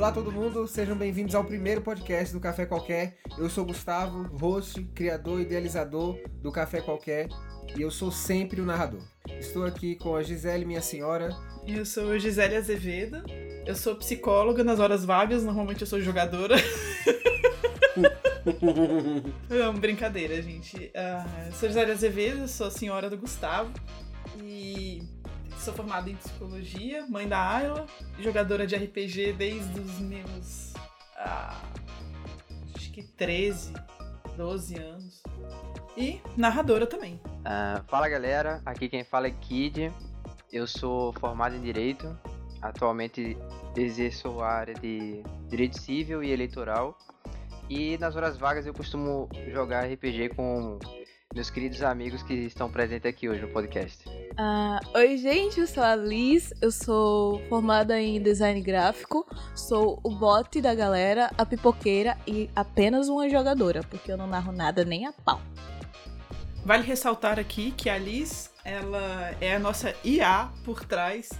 Olá todo mundo, sejam bem-vindos ao primeiro podcast do Café Qualquer. Eu sou Gustavo, host, criador e idealizador do Café Qualquer e eu sou sempre o narrador. Estou aqui com a Gisele, minha senhora. Eu sou Gisele Azevedo, eu sou psicóloga nas horas vagas, normalmente eu sou jogadora. Não, brincadeira, gente. Uh, sou Gisele Azevedo, sou a senhora do Gustavo e sou formada em psicologia, mãe da Ayla, jogadora de RPG desde os meus. Uh, acho que 13, 12 anos. E narradora também. Uh, fala galera, aqui quem fala é Kid. Eu sou formado em Direito. Atualmente exerço a área de Direito Civil e Eleitoral. E nas horas vagas eu costumo jogar RPG com meus queridos amigos que estão presentes aqui hoje no podcast. Ah, oi, gente, eu sou a Liz, eu sou formada em design gráfico, sou o bot da galera, a pipoqueira e apenas uma jogadora, porque eu não narro nada nem a pau. Vale ressaltar aqui que a Liz, ela é a nossa IA por trás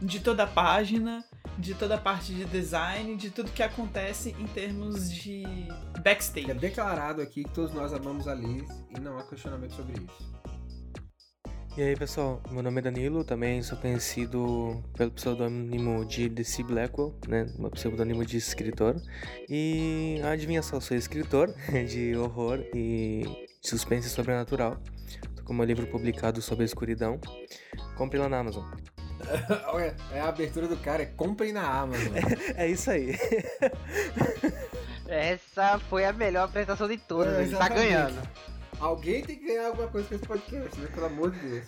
de toda a página, de toda a parte de design, de tudo que acontece em termos de backstage. É declarado aqui que todos nós amamos a Liz e não há questionamento sobre isso. E aí pessoal, meu nome é Danilo, também sou conhecido pelo pseudônimo de DC Blackwell, né, meu pseudônimo de escritor. E adivinha só, sou escritor de horror e suspense sobrenatural. Tô com meu livro publicado sobre a escuridão. Compre lá na Amazon. É a abertura do cara, é comprem na Amazon. É, é isso aí. Essa foi a melhor apresentação de todas, é, ele tá ganhando. Alguém tem que ganhar alguma coisa com esse podcast, né? Pelo amor de Deus.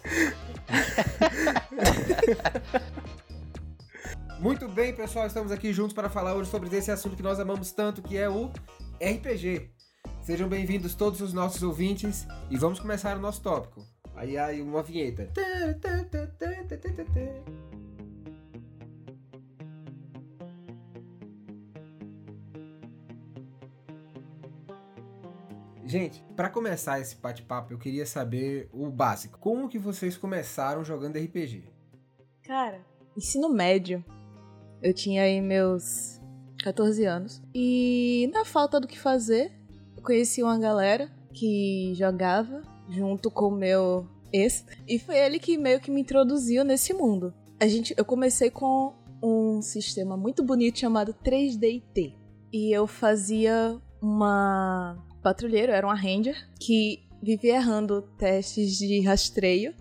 Muito bem, pessoal, estamos aqui juntos para falar hoje sobre esse assunto que nós amamos tanto, que é o RPG. Sejam bem-vindos todos os nossos ouvintes e vamos começar o nosso tópico. Aí aí uma vinheta. Gente, para começar esse bate-papo, eu queria saber o básico. Como que vocês começaram jogando RPG? Cara, ensino médio. Eu tinha aí meus 14 anos. E na falta do que fazer, eu conheci uma galera que jogava junto com o meu ex. E foi ele que meio que me introduziu nesse mundo. A gente, eu comecei com um sistema muito bonito chamado 3DT. E eu fazia uma patrulheiro, era uma ranger, que vivia errando testes de rastreio.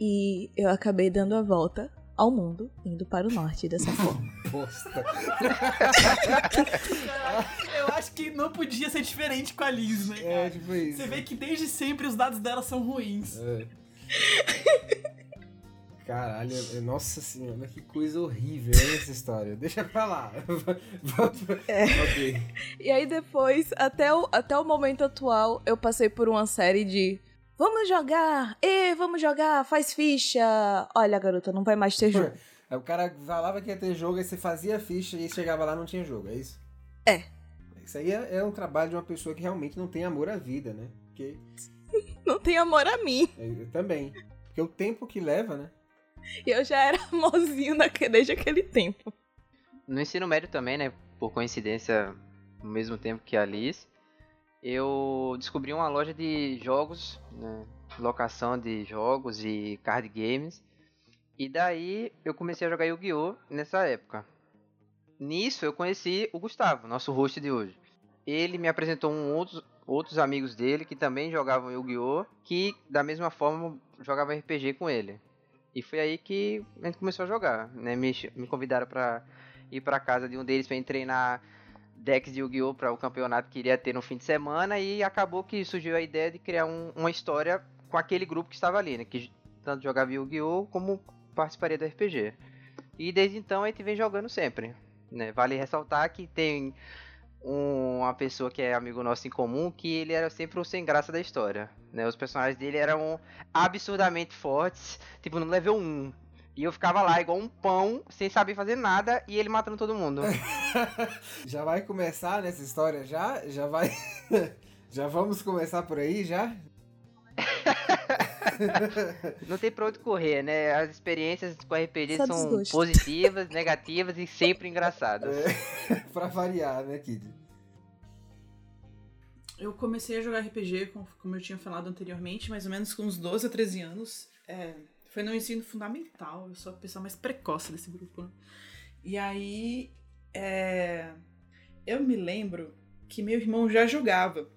E eu acabei dando a volta ao mundo, indo para o norte dessa forma. Bosta. eu acho que não podia ser diferente com a Liz, né? É, tipo isso. Você vê que desde sempre os dados dela são ruins. É. Caralho, é, nossa senhora, que coisa horrível essa história. Deixa pra lá. É. Ok. E aí depois, até o, até o momento atual, eu passei por uma série de Vamos jogar! E vamos jogar! Faz ficha! Olha, garota, não vai mais ter jogo. Aí o cara falava que ia ter jogo, aí você fazia ficha e chegava lá não tinha jogo, é isso? É. Isso aí é, é um trabalho de uma pessoa que realmente não tem amor à vida, né? Porque... não tem amor a mim. É, eu também. Porque o tempo que leva, né? E eu já era amorzinho desde aquele tempo. No ensino médio também, né? Por coincidência, no mesmo tempo que a Alice, eu descobri uma loja de jogos, né? locação de jogos e card games. E daí eu comecei a jogar Yu-Gi-Oh! nessa época. Nisso eu conheci o Gustavo, nosso host de hoje. Ele me apresentou um outros, outros amigos dele que também jogavam Yu-Gi-Oh! que da mesma forma jogavam RPG com ele. E foi aí que a gente começou a jogar, né? Me, me convidaram para ir para casa de um deles para treinar decks de Yu-Gi-Oh! para o campeonato que iria ter no fim de semana e acabou que surgiu a ideia de criar um, uma história com aquele grupo que estava ali, né? Que tanto jogava Yu-Gi-Oh! como participaria do RPG. E desde então a gente vem jogando sempre. Né? Vale ressaltar que tem uma pessoa que é amigo nosso em comum que ele era sempre o sem graça da história. Né? Os personagens dele eram absurdamente fortes, tipo no level 1. E eu ficava lá igual um pão, sem saber fazer nada, e ele matando todo mundo. já vai começar nessa história já? Já vai. já vamos começar por aí já? Não tem pra onde correr, né? As experiências com RPG Só são desgosto. positivas, negativas e sempre engraçadas. É, pra variar, né, Kid? Eu comecei a jogar RPG, com- como eu tinha falado anteriormente, mais ou menos com uns 12 a 13 anos. É, foi no ensino fundamental, eu sou a pessoa mais precoce desse grupo. Né? E aí, é, eu me lembro que meu irmão já jogava.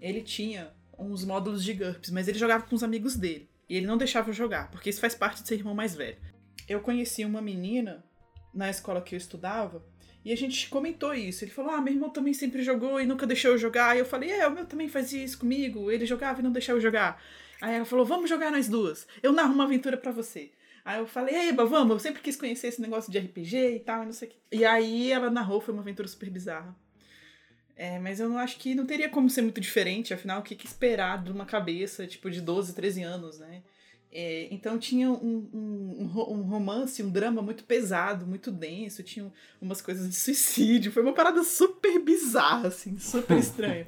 Ele tinha uns módulos de GURPS, mas ele jogava com os amigos dele. E ele não deixava eu jogar, porque isso faz parte de ser irmão mais velho. Eu conheci uma menina na escola que eu estudava, e a gente comentou isso. Ele falou: Ah, meu irmão também sempre jogou e nunca deixou eu jogar. E eu falei: É, o meu também fazia isso comigo. Ele jogava e não deixava eu jogar. Aí ela falou: Vamos jogar nós duas. Eu narro uma aventura pra você. Aí eu falei: Eba, vamos. Eu sempre quis conhecer esse negócio de RPG e tal, e não sei o quê. E aí ela narrou, foi uma aventura super bizarra. É, mas eu não acho que não teria como ser muito diferente, afinal, o que, que esperar de uma cabeça, tipo, de 12, 13 anos, né? É, então tinha um, um, um ro- romance, um drama muito pesado, muito denso, tinha umas coisas de suicídio, foi uma parada super bizarra, assim, super estranha.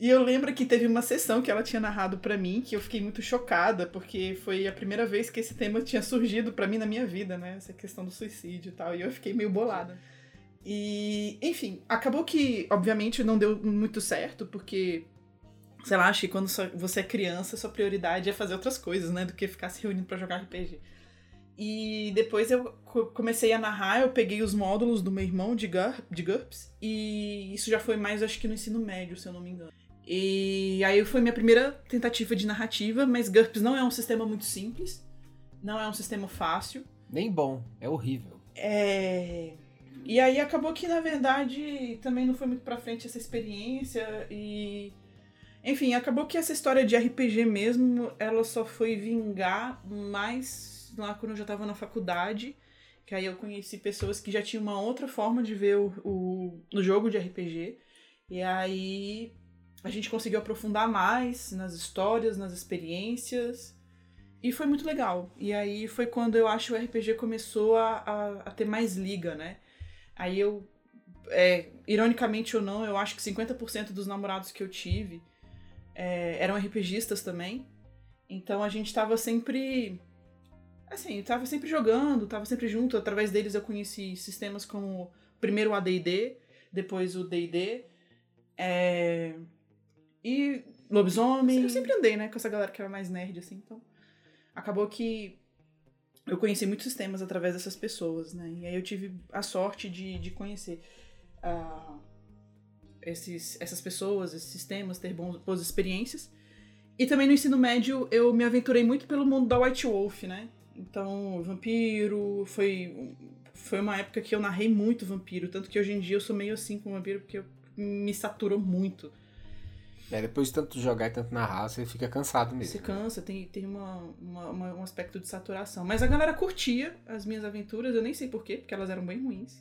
E eu lembro que teve uma sessão que ela tinha narrado pra mim, que eu fiquei muito chocada, porque foi a primeira vez que esse tema tinha surgido pra mim na minha vida, né? Essa questão do suicídio e tal, e eu fiquei meio bolada. E, enfim, acabou que, obviamente, não deu muito certo, porque, sei lá, acho que quando você é criança, sua prioridade é fazer outras coisas, né? Do que ficar se reunindo pra jogar RPG. E depois eu co- comecei a narrar, eu peguei os módulos do meu irmão de, GUR, de GURPS, e isso já foi mais, acho que no ensino médio, se eu não me engano. E aí foi minha primeira tentativa de narrativa, mas GURPS não é um sistema muito simples, não é um sistema fácil. Nem bom, é horrível. É... E aí acabou que, na verdade, também não foi muito pra frente essa experiência e... Enfim, acabou que essa história de RPG mesmo, ela só foi vingar mais lá quando eu já tava na faculdade, que aí eu conheci pessoas que já tinham uma outra forma de ver o, o, o jogo de RPG, e aí a gente conseguiu aprofundar mais nas histórias, nas experiências, e foi muito legal. E aí foi quando eu acho que o RPG começou a, a, a ter mais liga, né? Aí eu, é, ironicamente ou não, eu acho que 50% dos namorados que eu tive é, eram RPGistas também. Então a gente tava sempre. Assim, tava sempre jogando, tava sempre junto. Através deles eu conheci sistemas como primeiro o ADD, depois o DD. É, e lobisomem. Eu sempre andei, né, com essa galera que era mais nerd, assim, então. Acabou que eu conheci muitos sistemas através dessas pessoas, né? E aí eu tive a sorte de, de conhecer ah, esses, essas pessoas, esses sistemas, ter bons, boas experiências. E também no ensino médio eu me aventurei muito pelo mundo da White Wolf, né? Então, vampiro, foi, foi uma época que eu narrei muito vampiro, tanto que hoje em dia eu sou meio assim com vampiro, porque eu, me saturou muito. É, depois de tanto jogar e tanto narrar, você fica cansado mesmo. Você cansa, tem, tem uma, uma- uma- um aspecto de saturação. Mas a galera curtia as minhas aventuras, eu nem sei porquê, porque elas eram bem ruins.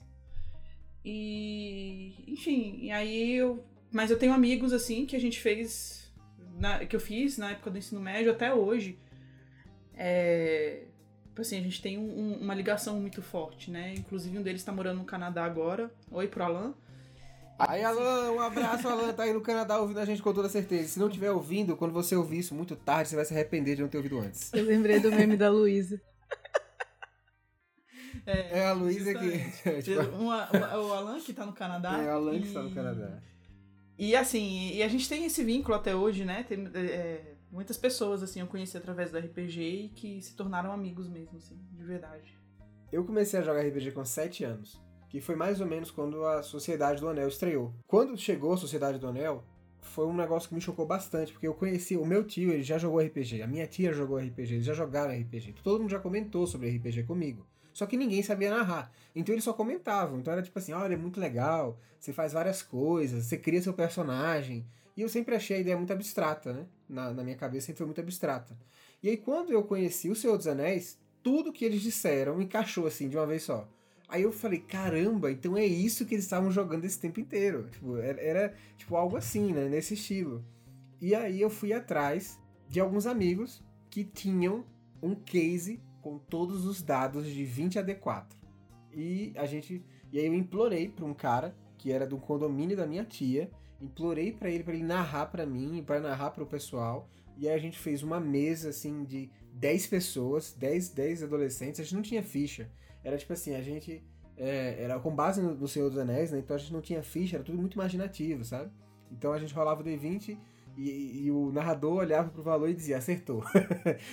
E. Enfim, e aí eu. Mas eu tenho amigos, assim, que a gente fez. na- que eu fiz na época do ensino médio até hoje. É. tipo Assim, a gente tem um- um- uma ligação muito forte, né? Inclusive um deles tá morando no Canadá agora. Oi pro Alan. Aí, Alan, um abraço, Alan, tá aí no Canadá ouvindo a gente com toda certeza. Se não estiver ouvindo, quando você ouvir isso muito tarde, você vai se arrepender de não ter ouvido antes. Eu lembrei do meme da Luísa. É a Luísa que. tipo, Uma- uma- o Alan que tá no Canadá. é a Alan que está no e- Canadá. E assim, e a gente tem esse vínculo até hoje, né? Tem é, muitas pessoas, assim, eu conheci através do RPG e que se tornaram amigos mesmo, assim, de verdade. Eu comecei a jogar RPG com 7 anos, que foi mais ou menos quando a Sociedade do Anel estreou. Quando chegou a Sociedade do Anel, foi um negócio que me chocou bastante, porque eu conheci o meu tio, ele já jogou RPG, a minha tia jogou RPG, eles já jogaram RPG. Todo mundo já comentou sobre RPG comigo. Só que ninguém sabia narrar. Então eles só comentavam. Então era tipo assim, olha, é muito legal, você faz várias coisas, você cria seu personagem. E eu sempre achei a ideia muito abstrata, né? Na, na minha cabeça sempre foi muito abstrata. E aí quando eu conheci o Senhor dos Anéis, tudo que eles disseram encaixou assim de uma vez só. Aí eu falei, caramba, então é isso que eles estavam jogando esse tempo inteiro. Tipo, era, era, tipo algo assim, né? Nesse estilo. E aí eu fui atrás de alguns amigos que tinham um case com todos os dados de 20 a D4. E a gente. E aí eu implorei pra um cara que era do condomínio da minha tia. implorei para ele, para ele narrar para mim, para narrar para o pessoal. E aí a gente fez uma mesa, assim, de 10 pessoas, 10, 10 adolescentes. A gente não tinha ficha. Era tipo assim, a gente... É, era com base no, no Senhor dos Anéis, né? Então a gente não tinha ficha, era tudo muito imaginativo, sabe? Então a gente rolava o D20 e, e, o narrador olhava pro valor e dizia, acertou.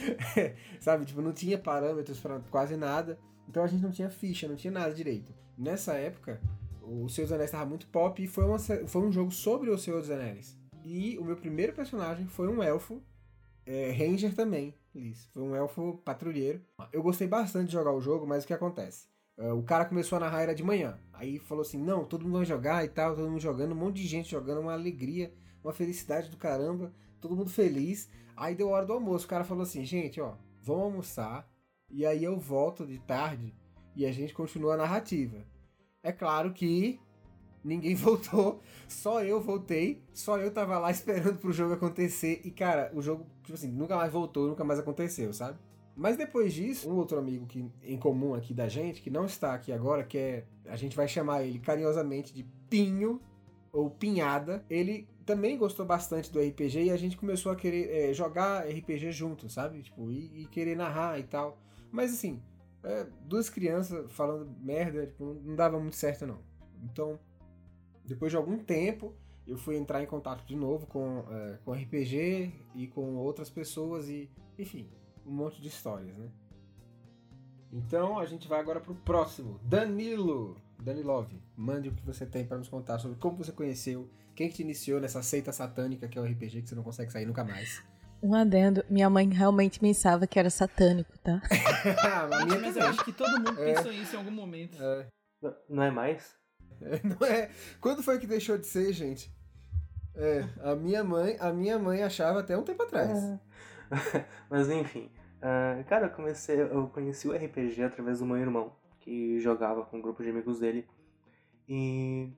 sabe? Tipo, não tinha parâmetros para quase nada. Então a gente não tinha ficha, não tinha nada direito. Nessa época, o Senhor dos Anéis estava muito pop e foi, uma, foi um jogo sobre o Senhor dos Anéis. E o meu primeiro personagem foi um elfo, é, Ranger também, Liz. Foi um elfo patrulheiro. Eu gostei bastante de jogar o jogo, mas o que acontece? É, o cara começou a narrar era de manhã. Aí falou assim: não, todo mundo vai jogar e tal, todo mundo jogando, um monte de gente jogando, uma alegria uma felicidade do caramba, todo mundo feliz. Aí deu hora do almoço, o cara falou assim, gente, ó, vamos almoçar, e aí eu volto de tarde e a gente continua a narrativa. É claro que ninguém voltou, só eu voltei, só eu tava lá esperando pro jogo acontecer, e cara, o jogo, tipo assim, nunca mais voltou, nunca mais aconteceu, sabe? Mas depois disso, um outro amigo que, em comum aqui da gente, que não está aqui agora, que é. A gente vai chamar ele carinhosamente de Pinho, ou Pinhada, ele também gostou bastante do RPG e a gente começou a querer é, jogar RPG junto, sabe? Tipo, e, e, querer narrar e tal. Mas assim, é, duas crianças falando merda, tipo, não dava muito certo não. Então, depois de algum tempo, eu fui entrar em contato de novo com, é, com RPG e com outras pessoas e, enfim, um monte de histórias, né? Então a gente vai agora pro próximo. Danilo! Danilov, mande o que você tem para nos contar sobre como você conheceu quem que te iniciou nessa seita satânica que é o RPG que você não consegue sair nunca mais? Um adendo, minha mãe realmente pensava que era satânico, tá? a minha Mas eu acho que todo mundo é. pensou isso em algum momento. É. Não é mais? É, não é. Quando foi que deixou de ser, gente? É, a minha mãe, a minha mãe achava até um tempo atrás. É. Mas enfim, uh, cara, eu comecei, eu conheci o RPG através do meu irmão, que jogava com um grupo de amigos dele. E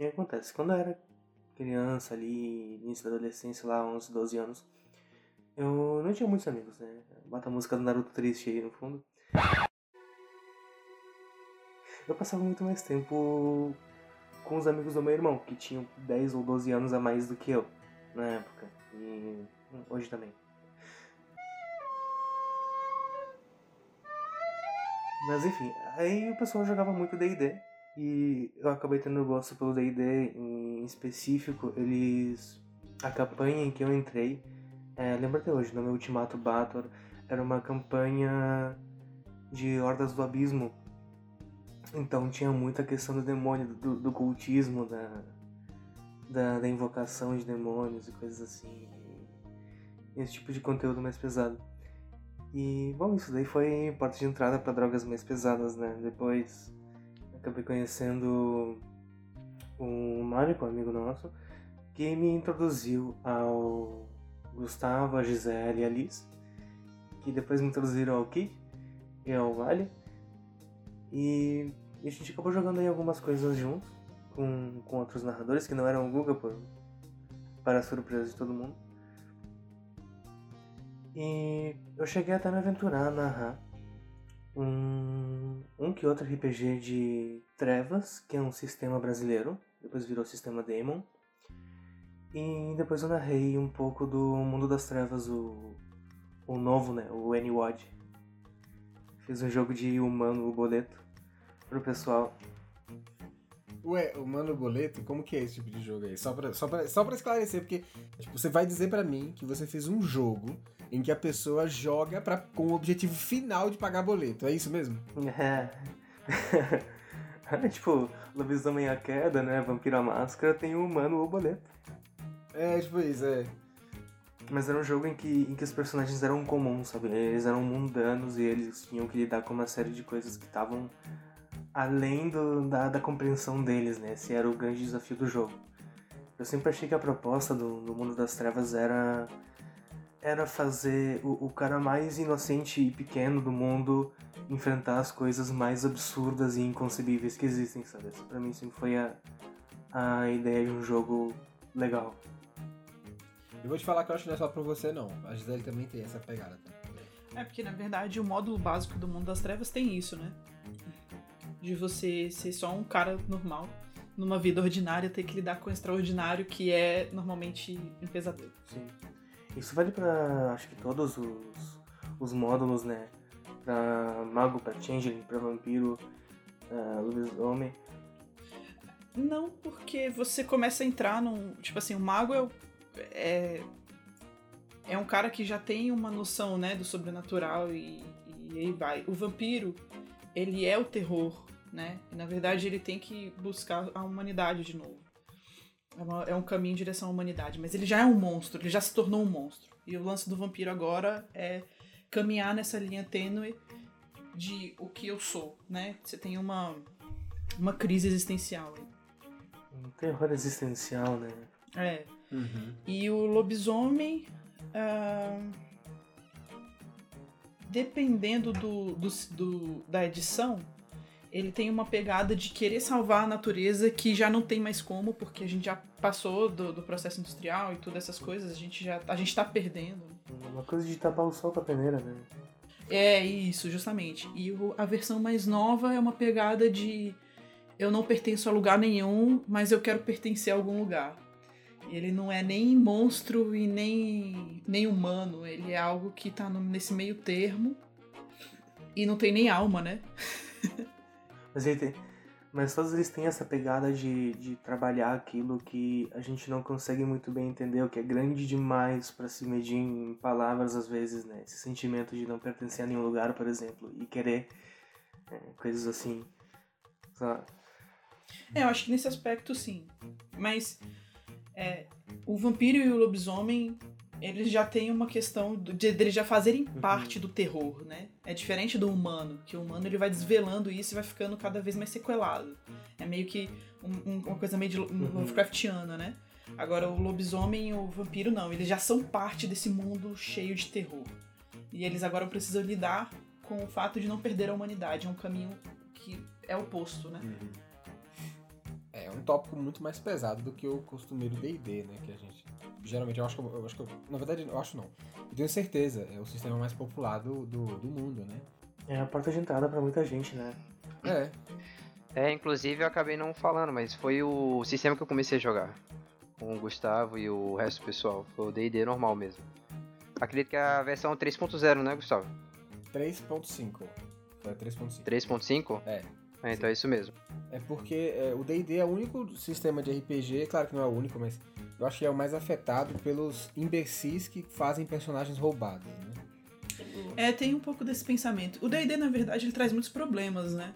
acontece? Quando eu era criança ali, início da adolescência lá, 11, 12 anos, eu não tinha muitos amigos, né? Bota a música do Naruto triste aí no fundo. Eu passava muito mais tempo com os amigos do meu irmão, que tinham 10 ou 12 anos a mais do que eu na época. E hoje também. Mas enfim, aí o pessoal jogava muito D&D. E eu acabei tendo gosto pelo D&D em específico. Eles... A campanha em que eu entrei... É, lembra até hoje, no meu Ultimato Bator, era uma campanha de Hordas do Abismo. Então tinha muita questão do demônio, do, do cultismo, da, da, da, invocação de demônios e coisas assim. Esse tipo de conteúdo mais pesado. E, bom, isso daí foi porta de entrada para drogas mais pesadas, né? Depois acabei conhecendo um Mário, um amigo nosso, que me introduziu ao Gustavo, a Gisele e a Liz, que depois me introduziram ao Kid e ao Vale. E, a gente acabou jogando aí algumas coisas juntos com, com outros narradores que não eram o Guga, por, para a surpresa de todo mundo. E eu cheguei até me aventurar a narrar um, um que outro RPG de Trevas, que é um sistema brasileiro, depois virou sistema Demon. E depois eu narrei um pouco do Mundo das Trevas, o, o novo, né, o N-Wad. Fiz um jogo de humano boleto pro pessoal. Ué, humano boleto, como que é esse tipo de jogo aí? Só pra, só pra, só pra esclarecer, porque tipo, você vai dizer para mim que você fez um jogo em que a pessoa joga pra, com o objetivo final de pagar boleto. É isso mesmo? É. tipo, Lobisomem a Queda, né? Vampiro a Máscara tem o humano o boleto. É, tipo isso, é. Mas era um jogo em que, em que os personagens eram comuns, sabe? Eles eram mundanos e eles tinham que lidar com uma série de coisas que estavam além do, da, da compreensão deles, né? Esse era o grande desafio do jogo. Eu sempre achei que a proposta do, do Mundo das Trevas era era fazer o, o cara mais inocente e pequeno do mundo enfrentar as coisas mais absurdas e inconcebíveis que existem, sabe? Essa pra mim sempre foi a, a ideia de um jogo legal. Eu vou te falar que eu acho que não é só pra você não. A Gisele também tem essa pegada. É porque na verdade o módulo básico do mundo das trevas tem isso, né? De você ser só um cara normal numa vida ordinária ter que lidar com o extraordinário que é normalmente um pesadelo. Sim. Isso vale pra acho que todos os, os módulos, né? Pra mago, pra changeling, pra vampiro, uh, lobisomem. Não, porque você começa a entrar num. Tipo assim, o mago é, é. É um cara que já tem uma noção, né, do sobrenatural e, e aí vai. O vampiro, ele é o terror, né? E, na verdade, ele tem que buscar a humanidade de novo. É, uma, é um caminho em direção à humanidade. Mas ele já é um monstro, ele já se tornou um monstro. E o lance do vampiro agora é caminhar nessa linha tênue de o que eu sou, né? Você tem uma, uma crise existencial. Um terror existencial, né? É. Uhum. E o lobisomem. ah, dependendo do, do, do- da edição, ele tem uma pegada de querer salvar a natureza que já não tem mais como, porque a gente já passou do, do processo industrial e todas essas coisas, a gente já a gente tá perdendo. Uma coisa de tapar o sol com a peneira, né? É isso, justamente. E o- a versão mais nova é uma pegada de eu não pertenço a lugar nenhum, mas eu quero pertencer a algum lugar. Ele não é nem monstro e nem, nem humano, ele é algo que tá no- nesse meio termo. E não tem nem alma, né? Mas, ele tem, mas todos eles têm essa pegada de, de trabalhar aquilo que a gente não consegue muito bem entender, o que é grande demais para se medir em palavras às vezes, né? Esse sentimento de não pertencer a nenhum lugar, por exemplo, e querer é, coisas assim. Só, É, eu acho que nesse aspecto sim. Mas é, o vampiro e o lobisomem, eles já têm uma questão de, de eles já fazerem parte do terror, né? É diferente do humano, que o humano ele vai desvelando isso e vai ficando cada vez mais sequelado. É meio que um- um- uma coisa meio de, um Lovecraftiana, né? Agora o lobisomem e o vampiro não, eles já são parte desse mundo cheio de terror. E eles agora precisam lidar com o fato de não perder a humanidade, é um caminho que é oposto, né? É um tópico muito mais pesado do que o costumeiro D&D, né? Que a gente... Geralmente, eu acho que... Eu, eu acho que eu- na verdade, eu acho não. Eu tenho certeza, é o sistema mais popular do, do, do mundo, né? é a porta de entrada para muita gente, né? É, É, inclusive eu acabei não falando, mas foi o sistema que eu comecei a jogar. Com o Gustavo e o resto do pessoal. Foi o D&D normal mesmo. Acredito que é a versão 3.0, né, Gustavo? 3.5. Foi 3.5. 3.5? É. É, então é isso mesmo. É porque é, o D&D é o único sistema de RPG, claro que não é o único, mas eu acho que é o mais afetado pelos imbecis que fazem personagens roubados, né? É, tem um pouco desse pensamento. O D&D, na verdade, ele traz muitos problemas, né?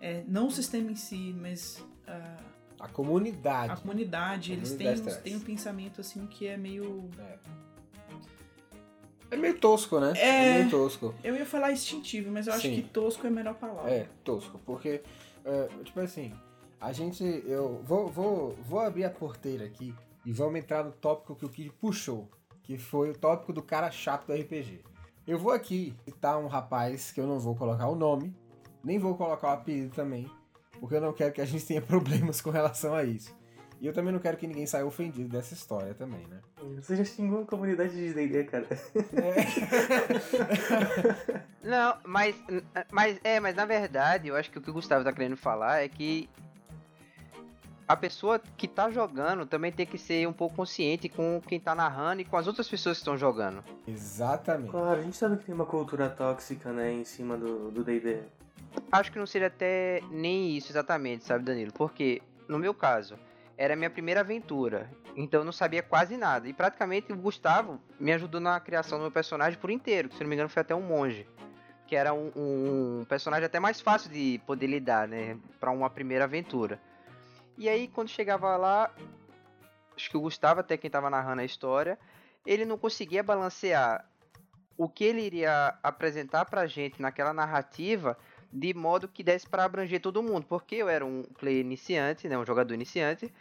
É, não o sistema em si, mas ah, A comunidade. a comunidade, A eles comunidade têm, têm um pensamento, assim, que é meio... É. É meio tosco, né? É. meio tosco. Eu ia falar instintivo, mas eu acho Sim. que tosco é a melhor palavra. É, tosco, porque, é, tipo assim, a gente, eu vou, vou, vou abrir a porteira aqui e vamos entrar no tópico que o Kid puxou, que foi o tópico do cara chato do RPG. Eu vou aqui citar um rapaz que eu não vou colocar o nome, nem vou colocar o apelido também, porque eu não quero que a gente tenha problemas com relação a isso. E eu também não quero que ninguém saia ofendido dessa história também, né? Você já xingou a comunidade de D&D, cara. Não, mas, mas é, mas na verdade, eu acho que o que o Gustavo tá querendo falar é que a pessoa que tá jogando também tem que ser um pouco consciente com quem tá narrando e com as outras pessoas que estão jogando. Exatamente. Claro, a gente sabe que tem uma cultura tóxica, né, em cima do do D&D. Acho que não seria até nem isso exatamente, sabe, Danilo? Porque, no meu caso, era a minha primeira aventura, então eu não sabia quase nada. E praticamente o Gustavo me ajudou na criação do meu personagem por inteiro, que se não me engano foi até um monge. Que era um, um personagem até mais fácil de poder lidar, né? Pra uma primeira aventura. E aí, quando chegava lá, acho que o Gustavo, até quem tava narrando a história, ele não conseguia balancear o que ele iria apresentar pra gente naquela narrativa de modo que desse para abranger todo mundo, porque eu era um player iniciante, né, um jogador iniciante,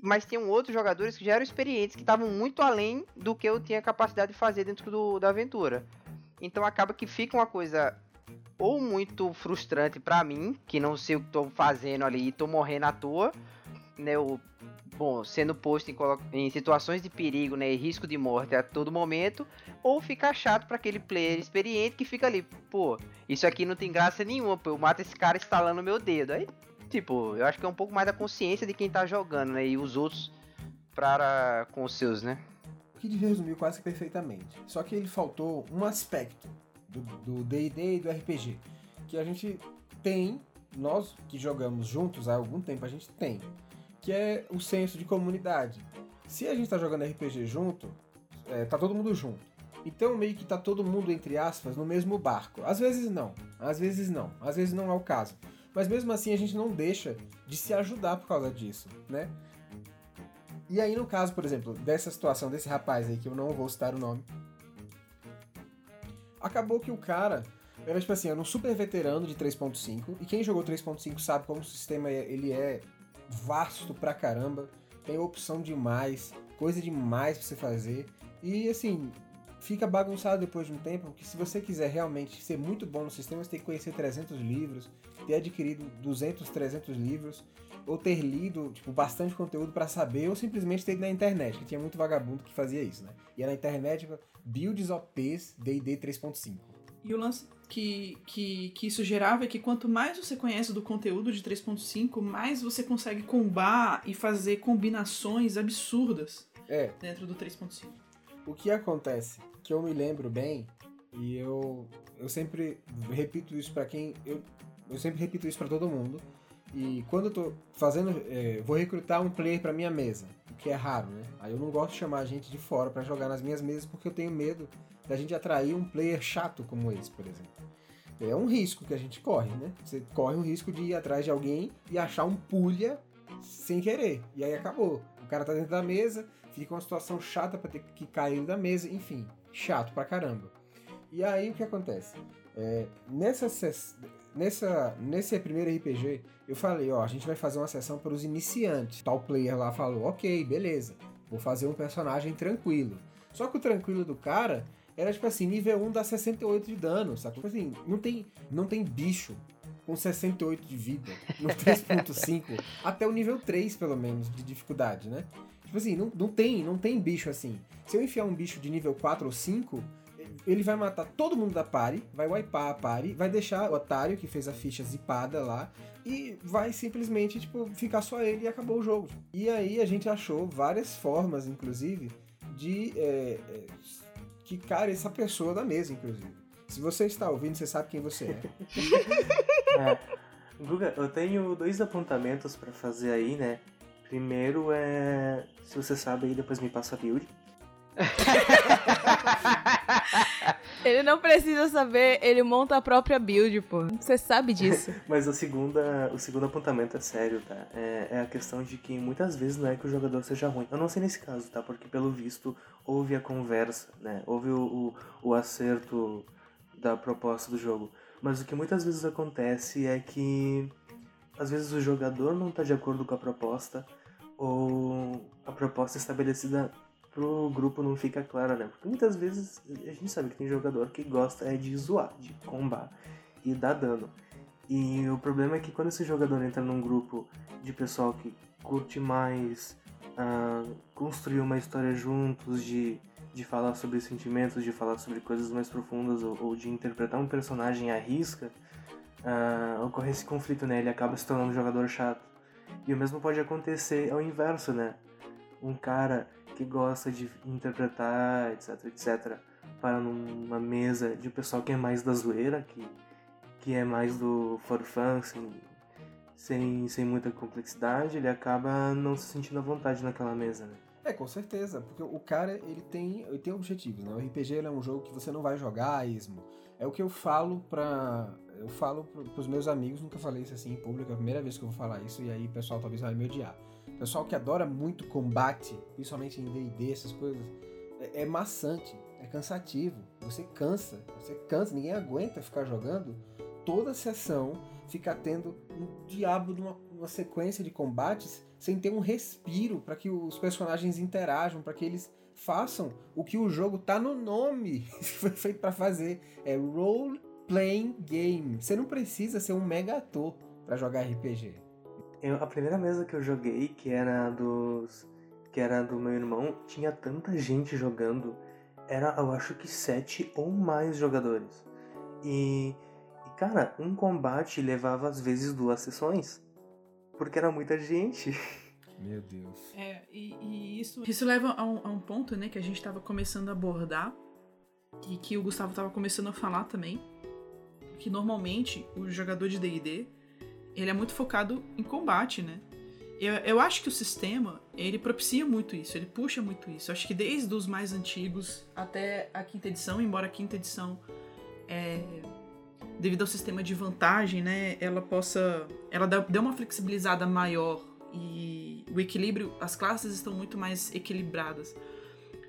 mas tinham outros jogadores que já eram experientes, que estavam muito além do que eu tinha capacidade de fazer dentro do, da aventura. Então acaba que fica uma coisa ou muito frustrante pra mim, que não sei o que tô fazendo ali e tô morrendo à toa, né, eu, bom, sendo posto em, em situações de perigo, né, e risco de morte a todo momento, ou ficar chato pra aquele player experiente que fica ali, pô, isso aqui não tem graça nenhuma, pô, eu mato esse cara estalando meu dedo. Aí tipo, eu acho que é um pouco mais da consciência de quem tá jogando, né? E os outros para com os seus, né? O que resumiu quase perfeitamente. Só que ele faltou um aspecto do D&D e do RPG que a gente tem, nós que jogamos juntos há algum tempo a gente tem, que é o senso de comunidade. Se a gente tá jogando RPG junto, é, tá todo mundo junto. Então meio que tá todo mundo, entre aspas, no mesmo barco. Às vezes não, às vezes não, às vezes não é o caso. Mas mesmo assim a gente não deixa de se ajudar por causa disso, né? E aí no caso, por exemplo, dessa situação desse rapaz aí, que eu não vou citar o nome, acabou que o cara era tipo assim, era um super veterano de 3.5, e quem jogou 3.5 sabe como o sistema é, ele é vasto pra caramba, tem opção demais, coisa demais pra você fazer, e assim, fica bagunçado depois de um tempo, porque se você quiser realmente ser muito bom no sistema, você tem que conhecer 300 livros, ter adquirido 200, 300 livros, ou ter lido tipo, bastante conteúdo para saber, ou simplesmente ter ido na internet, que tinha muito vagabundo que fazia isso, né? E na internet, tipo, builds OPs D&D 3.5. E o lance que, que, que isso gerava é que quanto mais você conhece do conteúdo de 3.5, mais você consegue combar e fazer combinações absurdas é. dentro do 3.5. O que acontece, que eu me lembro bem, e eu, eu sempre repito isso para quem... Eu, eu sempre repito isso para todo mundo, e quando eu tô fazendo, é, vou recrutar um player para minha mesa, o que é raro, né? Aí eu não gosto de chamar gente de fora para jogar nas minhas mesas porque eu tenho medo da gente atrair um player chato como esse, por exemplo. É um risco que a gente corre, né? Você corre o risco de ir atrás de alguém e achar um pulha sem querer. E aí acabou. O cara tá dentro da mesa, fica uma situação chata para ter que cair da mesa, enfim, chato pra caramba. E aí o que acontece? É, nessa, nessa, nesse primeiro RPG, eu falei, ó, a gente vai fazer uma sessão para os iniciantes. Tal player lá falou, ok, beleza, vou fazer um personagem tranquilo. Só que o tranquilo do cara era tipo assim, nível 1 dá 68 de dano, sacou? Tipo assim, não tem, não tem bicho com 68 de vida no 3.5, até o nível 3, pelo menos, de dificuldade, né? Tipo assim, não, não tem, não tem bicho assim. Se eu enfiar um bicho de nível 4 ou 5, ele vai matar todo mundo da party, vai wipear a party, vai deixar o otário que fez a ficha zipada lá e vai simplesmente, tipo, ficar só ele e acabou o jogo. E aí a gente achou várias formas, inclusive, de é, quicar essa pessoa da mesa, inclusive. Se você está ouvindo, você sabe quem você é. é. Guga, eu tenho dois apontamentos para fazer aí, né? Primeiro é. Se você sabe aí, depois me passa a build. ele não precisa saber, ele monta a própria build, pô. Você sabe disso. Mas a segunda, o segundo apontamento é sério, tá? É, é, a questão de que muitas vezes não é que o jogador seja ruim. Eu não sei nesse caso, tá? Porque pelo visto houve a conversa, né? Houve o, o, o acerto da proposta do jogo. Mas o que muitas vezes acontece é que às vezes o jogador não está de acordo com a proposta ou a proposta estabelecida pro grupo não fica clara, né? Porque muitas vezes a gente sabe que tem jogador que gosta é de zoar, de combar e dar dano. E o problema é que quando esse jogador entra num grupo de pessoal que curte mais uh, construir uma história juntos, de, de falar sobre sentimentos, de falar sobre coisas mais profundas ou, ou de interpretar um personagem à risca, uh, ocorre esse conflito, né? Ele acaba se tornando um jogador chato. E o mesmo pode acontecer ao inverso, né? Um cara que gosta de interpretar, etc, etc, para numa mesa de pessoal que é mais da zoeira, que, que é mais do for fun, assim, sem, sem muita complexidade, ele acaba não se sentindo à vontade naquela mesa, né? É, com certeza, porque o cara, ele tem, ele tem objetivos, né? O RPG é um jogo que você não vai jogar a esmo. É o que eu falo pra... Eu falo pros meus amigos, nunca falei isso assim em público, é a primeira vez que eu vou falar isso, e aí o pessoal talvez vai me odiar. Pessoal que adora muito combate, principalmente em D&D, essas coisas, é, é maçante, é cansativo. Você cansa, você cansa, ninguém aguenta ficar jogando toda a sessão, ficar tendo um diabo de uma, uma sequência de combates sem ter um respiro para que os personagens interajam, para que eles façam o que o jogo tá no nome, foi feito para fazer, é role playing game. Você não precisa ser um mega ator para jogar RPG. Eu, a primeira mesa que eu joguei, que era dos. que era do meu irmão, tinha tanta gente jogando. Era, eu acho que sete ou mais jogadores. E, cara, um combate levava às vezes duas sessões. porque era muita gente. Meu Deus. É, e, e isso, isso leva a um, a um ponto, né, que a gente tava começando a abordar, e que o Gustavo tava começando a falar também, que normalmente o jogador de D&D, ele é muito focado em combate, né? Eu, eu acho que o sistema, ele propicia muito isso, ele puxa muito isso. Eu acho que desde os mais antigos até a quinta edição, embora a quinta edição, é, devido ao sistema de vantagem, né, ela possa... Ela deu uma flexibilizada maior e o equilíbrio, as classes estão muito mais equilibradas.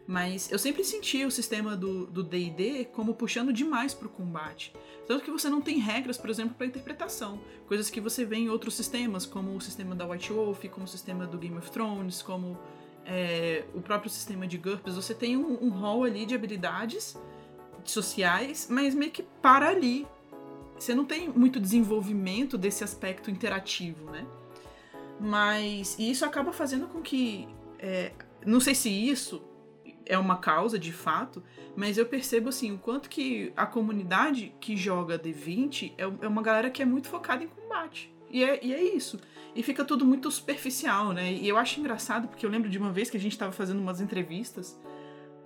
Mas eu sempre senti o sistema do D&D como puxando demais pro combate. Tanto que você não tem regras, por exemplo, para interpretação. Coisas que você vê em outros sistemas, como o sistema da White Wolf, como o sistema do Game of Thrones, como é, o próprio sistema de GURPS. Você tem um, um hall ali de habilidades sociais, mas meio que para ali. Você não tem muito desenvolvimento desse aspecto interativo, né? Mas isso acaba fazendo com que. É, não sei se isso é uma causa de fato, mas eu percebo assim o quanto que a comunidade que joga D20 é, é uma galera que é muito focada em combate. E é, e é isso. E fica tudo muito superficial, né? E eu acho engraçado, porque eu lembro de uma vez que a gente estava fazendo umas entrevistas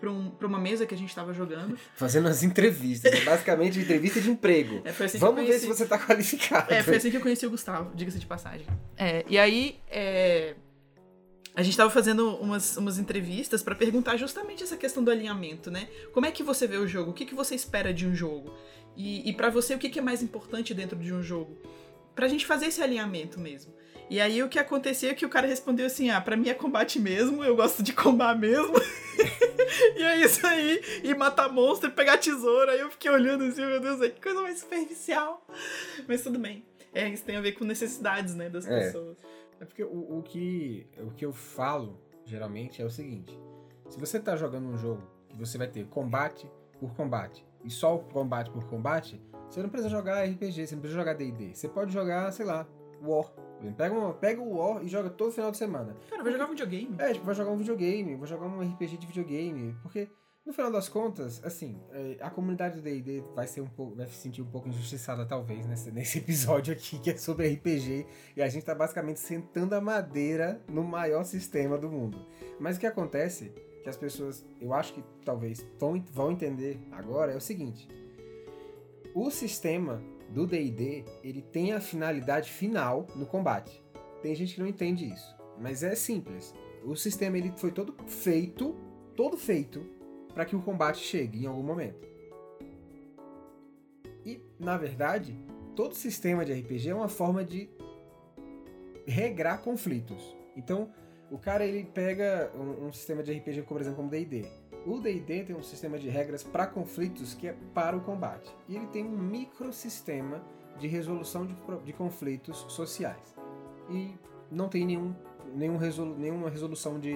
pra, um, pra uma mesa que a gente tava jogando. Fazendo as entrevistas, é basicamente entrevista de emprego. É, assim Vamos ver se você tá qualificado. É, foi assim que eu conheci o Gustavo, diga-se de passagem. É, e aí, é, a gente tava fazendo umas, umas entrevistas para perguntar justamente essa questão do alinhamento, né? Como é que você vê o jogo? O que, que você espera de um jogo? E, e para você, o que, que é mais importante dentro de um jogo? Pra gente fazer esse alinhamento mesmo. E aí o que acontecia é que o cara respondeu assim: ah, pra mim é combate mesmo, eu gosto de combar mesmo. e é isso aí. E matar monstro e pegar tesoura. Aí eu fiquei olhando assim, meu Deus, que coisa mais superficial. Mas tudo bem. É, isso tem a ver com necessidades, né, das é. pessoas. É porque o, o, que, o que eu falo, geralmente, é o seguinte. Se você tá jogando um jogo que você vai ter combate por combate, e só o combate por combate, você não precisa jogar RPG, você não precisa jogar D&D. Você pode jogar, sei lá, War. Pega, uma, pega o War e joga todo final de semana. Cara, vai jogar um videogame. É, tipo, vai jogar um videogame, vou jogar um RPG de videogame. Porque, no final das contas, assim, é, a comunidade do D&D vai ser um pouco, vai se sentir um pouco injustiçada, talvez, nesse, nesse episódio aqui, que é sobre RPG. E a gente tá basicamente sentando a madeira no maior sistema do mundo. Mas o que acontece, que as pessoas, eu acho que talvez vão, vão entender agora, é o seguinte. O sistema do D&D, ele tem a finalidade final no combate. Tem gente que não entende isso, mas é simples. O sistema ele foi todo feito, todo feito para que o combate chegue em algum momento. E, na verdade, todo sistema de RPG é uma forma de regrar conflitos. Então, o cara ele pega um, um sistema de RPG, por exemplo, como D&D o D&D tem um sistema de regras para conflitos que é para o combate. E ele tem um microsistema de resolução de, de conflitos sociais. E não tem nenhum, nenhum resolu, nenhuma resolução de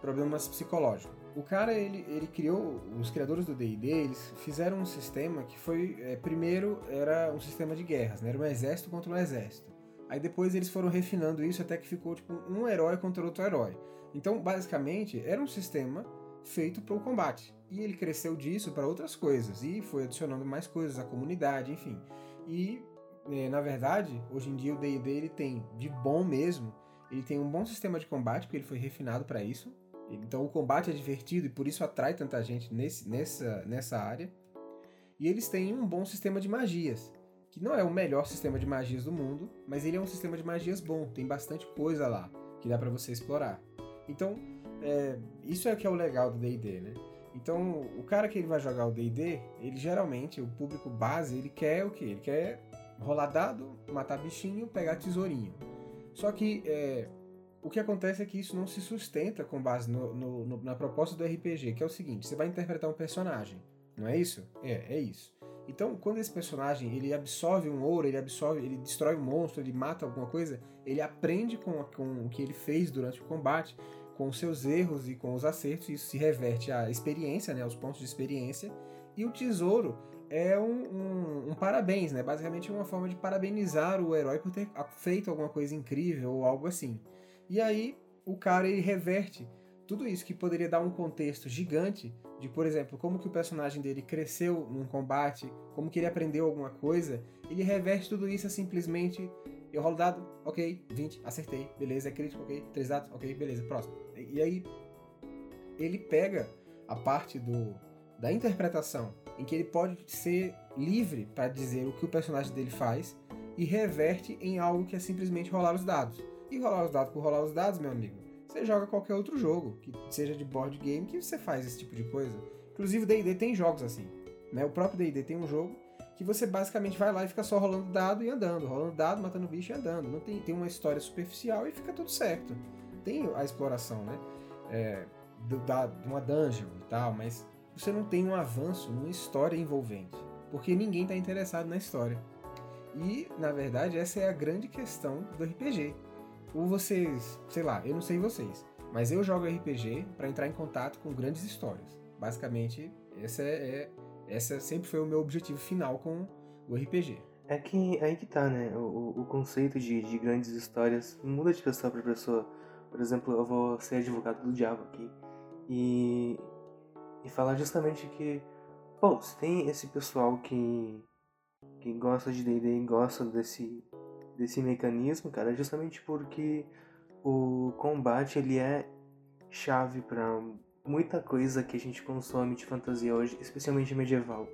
problemas psicológicos. O cara, ele, ele criou, os criadores do D&D, eles fizeram um sistema que foi, é, primeiro, era um sistema de guerras, né? era um exército contra um exército. Aí depois eles foram refinando isso até que ficou tipo um herói contra outro herói. Então, basicamente, era um sistema feito para o combate. E ele cresceu disso para outras coisas e foi adicionando mais coisas à comunidade, enfim. E é, na verdade, hoje em dia o D&D ele tem de bom mesmo, ele tem um bom sistema de combate porque ele foi refinado para isso. Então o combate é divertido e por isso atrai tanta gente nesse, nessa, nessa área. E eles têm um bom sistema de magias, que não é o melhor sistema de magias do mundo, mas ele é um sistema de magias bom, tem bastante coisa lá que dá para você explorar. Então, é, isso é que é o legal do D&D, né? Então, o cara que ele vai jogar o D&D, ele geralmente, o público base, ele quer o quê? Ele quer rolar dado, matar bichinho, pegar tesourinho. Só que é, o que acontece é que isso não se sustenta com base no, no, no, na proposta do RPG, que é o seguinte, você vai interpretar um personagem, não é isso? É, é isso. Então, quando esse personagem ele absorve um ouro, ele absorve, ele destrói um monstro, ele mata alguma coisa, ele aprende com, com o que ele fez durante o combate, com os seus erros e com os acertos, isso se reverte à experiência, né, aos pontos de experiência, e o tesouro é um, um, um, parabéns, né? Basicamente uma forma de parabenizar o herói por ter feito alguma coisa incrível ou algo assim. E aí o cara ele reverte tudo isso que poderia dar um contexto gigante de, por exemplo, como que o personagem dele cresceu num combate, como que ele aprendeu alguma coisa, ele reverte tudo isso a simplesmente Eu rolo dado, ok, 20, acertei, beleza, é crítico, ok, 3 dados, ok, beleza, próximo. E, e aí ele pega a parte do da interpretação, em que ele pode ser livre para dizer o que o personagem dele faz e reverte em algo que é simplesmente rolar os dados. E rolar os dados por rolar os dados, meu amigo, você joga qualquer outro jogo, que seja de board game, que você faz esse tipo de coisa. Inclusive, D&D tem jogos assim. Né? O próprio D&D tem um jogo que você basicamente vai lá e fica só rolando dado e andando, rolando dado, matando bicho e andando. Não tem, tem uma história superficial e fica tudo certo. Tem a exploração, né? É, do, da, de uma dungeon e tal, mas você não tem um avanço numa história envolvente, porque ninguém está interessado na história. E, na verdade, essa é a grande questão do RPG. Ou vocês, sei lá, eu não sei vocês, mas eu jogo RPG para entrar em contato com grandes histórias. Basicamente, essa é, é, essa sempre foi o meu objetivo final com o RPG. É que aí que tá, né? O, o conceito de, de grandes histórias muda de pessoa para pessoa. Por exemplo, eu vou ser advogado do diabo aqui. E e falar justamente que, bom, se tem esse pessoal que, que gosta de D&D e gosta desse, desse mecanismo, cara, é justamente porque o combate ele é chave para muita coisa que a gente consome de fantasia hoje, especialmente medieval.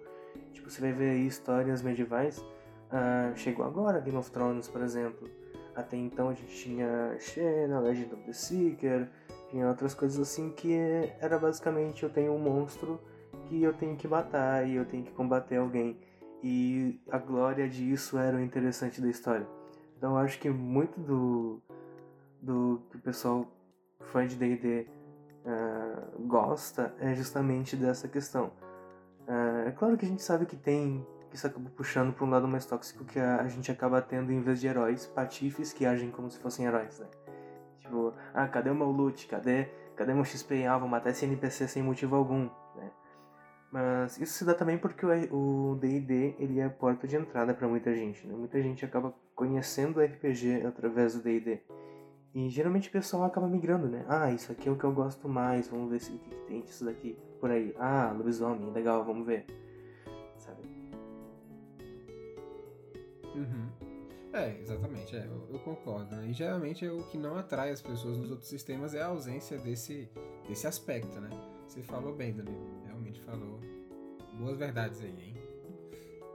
Tipo, você vai ver aí histórias medievais, uh, chegou agora Game of Thrones, por exemplo. Até então a gente tinha Xena, Legend of the Seeker, tinha outras coisas assim que era basicamente eu tenho um monstro que eu tenho que matar e eu tenho que combater alguém. E a glória disso era o interessante da história. Então eu acho que muito do, do que o pessoal fã de D&D uh, gosta é justamente dessa questão. Uh, é claro que a gente sabe que tem que isso acaba puxando para um lado mais tóxico que a, a gente acaba tendo em vez de heróis, patifes que agem como se fossem heróis, né? Tipo, ah, cadê o meu loot? Cadê, cadê meu XP? Ah, vou matar esse NPC sem motivo algum, né? Mas isso se dá também porque o D&D ele é a porta de entrada para muita gente, né? Muita gente acaba conhecendo o RPG através do D&D. E geralmente o pessoal acaba migrando, né? Ah, isso aqui é o que eu gosto mais, vamos ver se o que, que tem disso daqui por aí. Ah, lobisomem, legal, vamos ver. Sabe? Uhum. É, exatamente, é, eu, eu, concordo. Né? E geralmente é o que não atrai as pessoas nos outros sistemas é a ausência desse, desse aspecto, né? Você falou bem, Danilo. Realmente falou boas verdades aí, hein?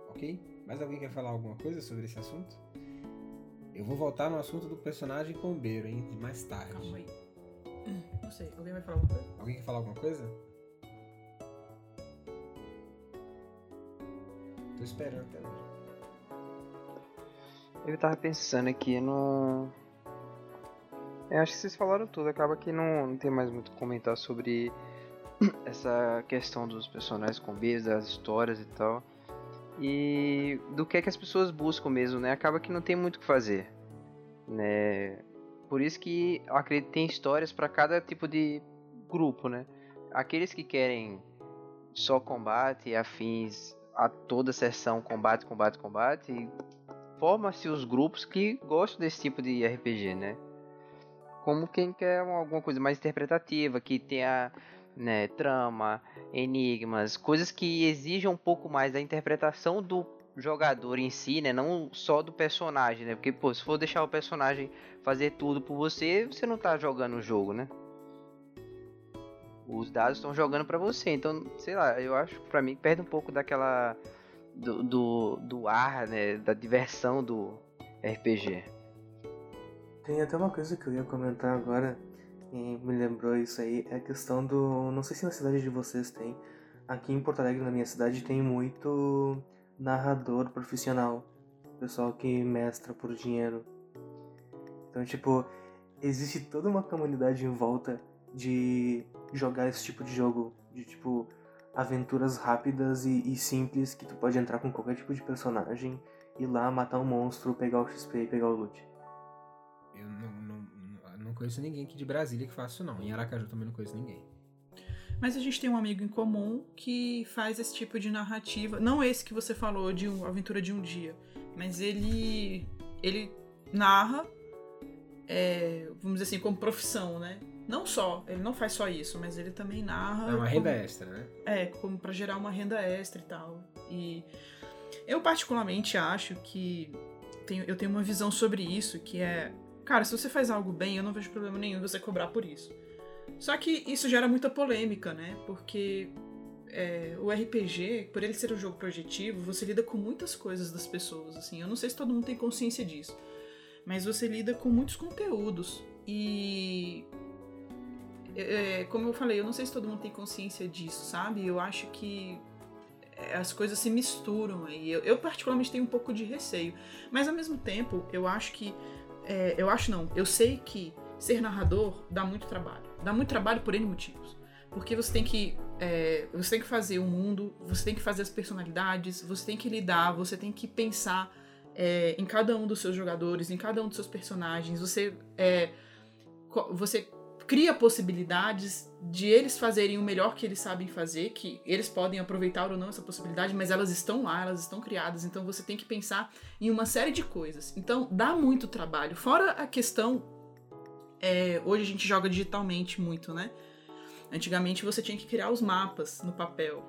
Ok? Mais alguém quer falar alguma coisa sobre esse assunto? Eu vou voltar no assunto do personagem combeiro, hein? De mais tarde. Calma aí. Não sei, alguém vai falar alguma coisa? Alguém quer falar alguma coisa? Tô esperando até hoje. Eu tava pensando aqui no. Eu acho que vocês falaram tudo, acaba que não, não tem mais muito a comentar sobre essa questão dos personagens com combeiros, das histórias e tal. E do que é que as pessoas buscam mesmo, né? Acaba que não tem muito o que fazer. Né? Por isso que eu acredito que tem histórias para cada tipo de grupo, né? Aqueles que querem só combate e afins a toda sessão combate, combate, combate, forma-se os grupos que gostam desse tipo de RPG, né? Como quem quer alguma coisa mais interpretativa, que tenha né, trama, enigmas, coisas que exijam um pouco mais da interpretação do jogador em si, né? Não só do personagem, né? Porque, pô, se for deixar o personagem fazer tudo por você, você não tá jogando o jogo, né? Os dados estão jogando para você, então, sei lá, eu acho, para mim, perde um pouco daquela do, do, do ar, né, da diversão do RPG. Tem até uma coisa que eu ia comentar agora e me lembrou isso aí, é a questão do. Não sei se na cidade de vocês tem. Aqui em Porto Alegre, na minha cidade, tem muito narrador profissional. Pessoal que mestra por dinheiro. Então, tipo, existe toda uma comunidade em volta de jogar esse tipo de jogo. De tipo, aventuras rápidas e, e, simples que tu pode entrar com qualquer tipo de personagem, ir lá, matar um monstro, pegar o XP e pegar o loot. Conheço ninguém aqui de Brasília que faça isso não. Em Aracaju também não conheço ninguém. Mas a gente tem um amigo em comum que faz esse tipo de narrativa. Não esse que você falou de uma aventura de um dia. Mas ele. ele narra. É, vamos dizer assim, como profissão, né? Não só, ele não faz só isso, mas ele também narra. É uma renda como, extra, né? É, como para gerar uma renda extra e tal. E eu particularmente acho que tenho, eu tenho uma visão sobre isso que é, cara, se você faz algo bem, eu não vejo problema nenhum você cobrar por isso. Só que isso gera muita polêmica, né? Porque é, o RPG, por ele ser um jogo projetivo, você lida com muitas coisas das pessoas, assim. Eu não sei se todo mundo tem consciência disso, mas você lida com muitos conteúdos e é, é como eu falei, eu não sei se todo mundo tem consciência disso, sabe? Eu acho que é, as coisas se misturam aí. Eu, eu, particularmente tenho um pouco de receio, mas ao mesmo tempo eu acho que é, eu acho não, eu sei que ser narrador dá muito trabalho, dá muito trabalho por n motivos. Porque você tem que é, você tem que fazer o mundo, você tem que fazer as personalidades, você tem que lidar, você tem que pensar é, em cada um dos seus jogadores, em cada um dos seus personagens. Você é, você cria possibilidades de eles fazerem o melhor que eles sabem fazer, que eles podem aproveitar ou não essa possibilidade, mas elas estão lá, elas estão criadas, então você tem que pensar em uma série de coisas. Então dá muito trabalho. Fora a questão, é, hoje a gente joga digitalmente muito, né? Antigamente você tinha que criar os mapas no papel,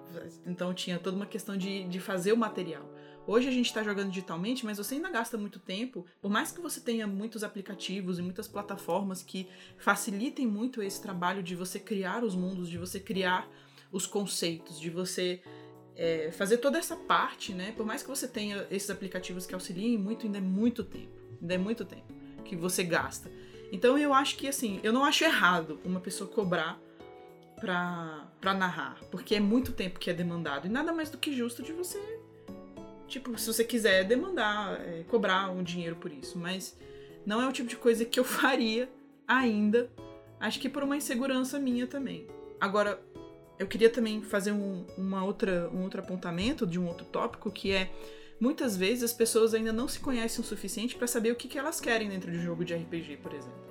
então tinha toda uma questão de, de fazer o material. Hoje a gente está jogando digitalmente, mas você ainda gasta muito tempo, por mais que você tenha muitos aplicativos e muitas plataformas que facilitem muito esse trabalho de você criar os mundos, de você criar os conceitos, de você é, fazer toda essa parte, né? Por mais que você tenha esses aplicativos que auxiliem muito, ainda é muito tempo, ainda é muito tempo que você gasta. Então eu acho que assim, eu não acho errado uma pessoa cobrar pra, narrar, porque é muito tempo que é demandado. E nada mais do que justo de você, tipo, se você quiser demandar, é, cobrar um dinheiro por isso. Mas não é o tipo de coisa que eu faria ainda. Acho que por uma insegurança minha também. Agora, eu queria também fazer um, uma outra, um outro apontamento de um outro tópico que é muitas vezes as pessoas ainda não se conhecem o suficiente para saber o que, que elas querem dentro de um jogo de RPG, por exemplo.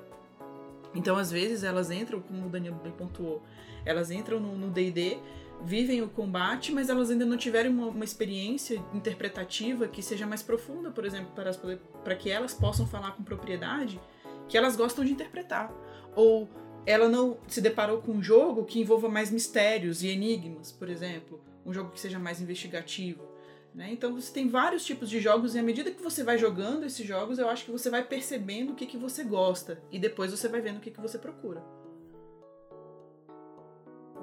Então, às vezes, elas entram, como o Daniel bem pontuou, elas entram no D&D, vivem o combate, mas elas ainda não tiveram uma, uma, experiência interpretativa que seja mais profunda, por exemplo, para, para que elas possam falar com propriedade que elas gostam de interpretar. Ou ela não se deparou com um jogo que envolva mais mistérios e enigmas, por exemplo, um jogo que seja mais investigativo. Né? Então você tem vários tipos de jogos e à medida que você vai jogando esses jogos, eu acho que você vai percebendo o que, que você gosta e depois você vai vendo o que, que você procura.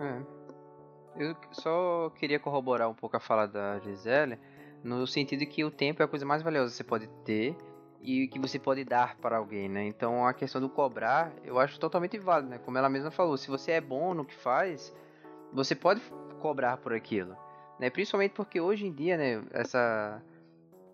É. Eu só queria corroborar um pouco a fala da Gisele, no sentido que o tempo é a coisa mais valiosa que você pode ter e que você pode dar para alguém, né? Então a questão do cobrar, eu acho totalmente válido, né? Como ela mesma falou, se você é bom no que faz, você pode cobrar por aquilo, né? Principalmente porque hoje em dia, né, essa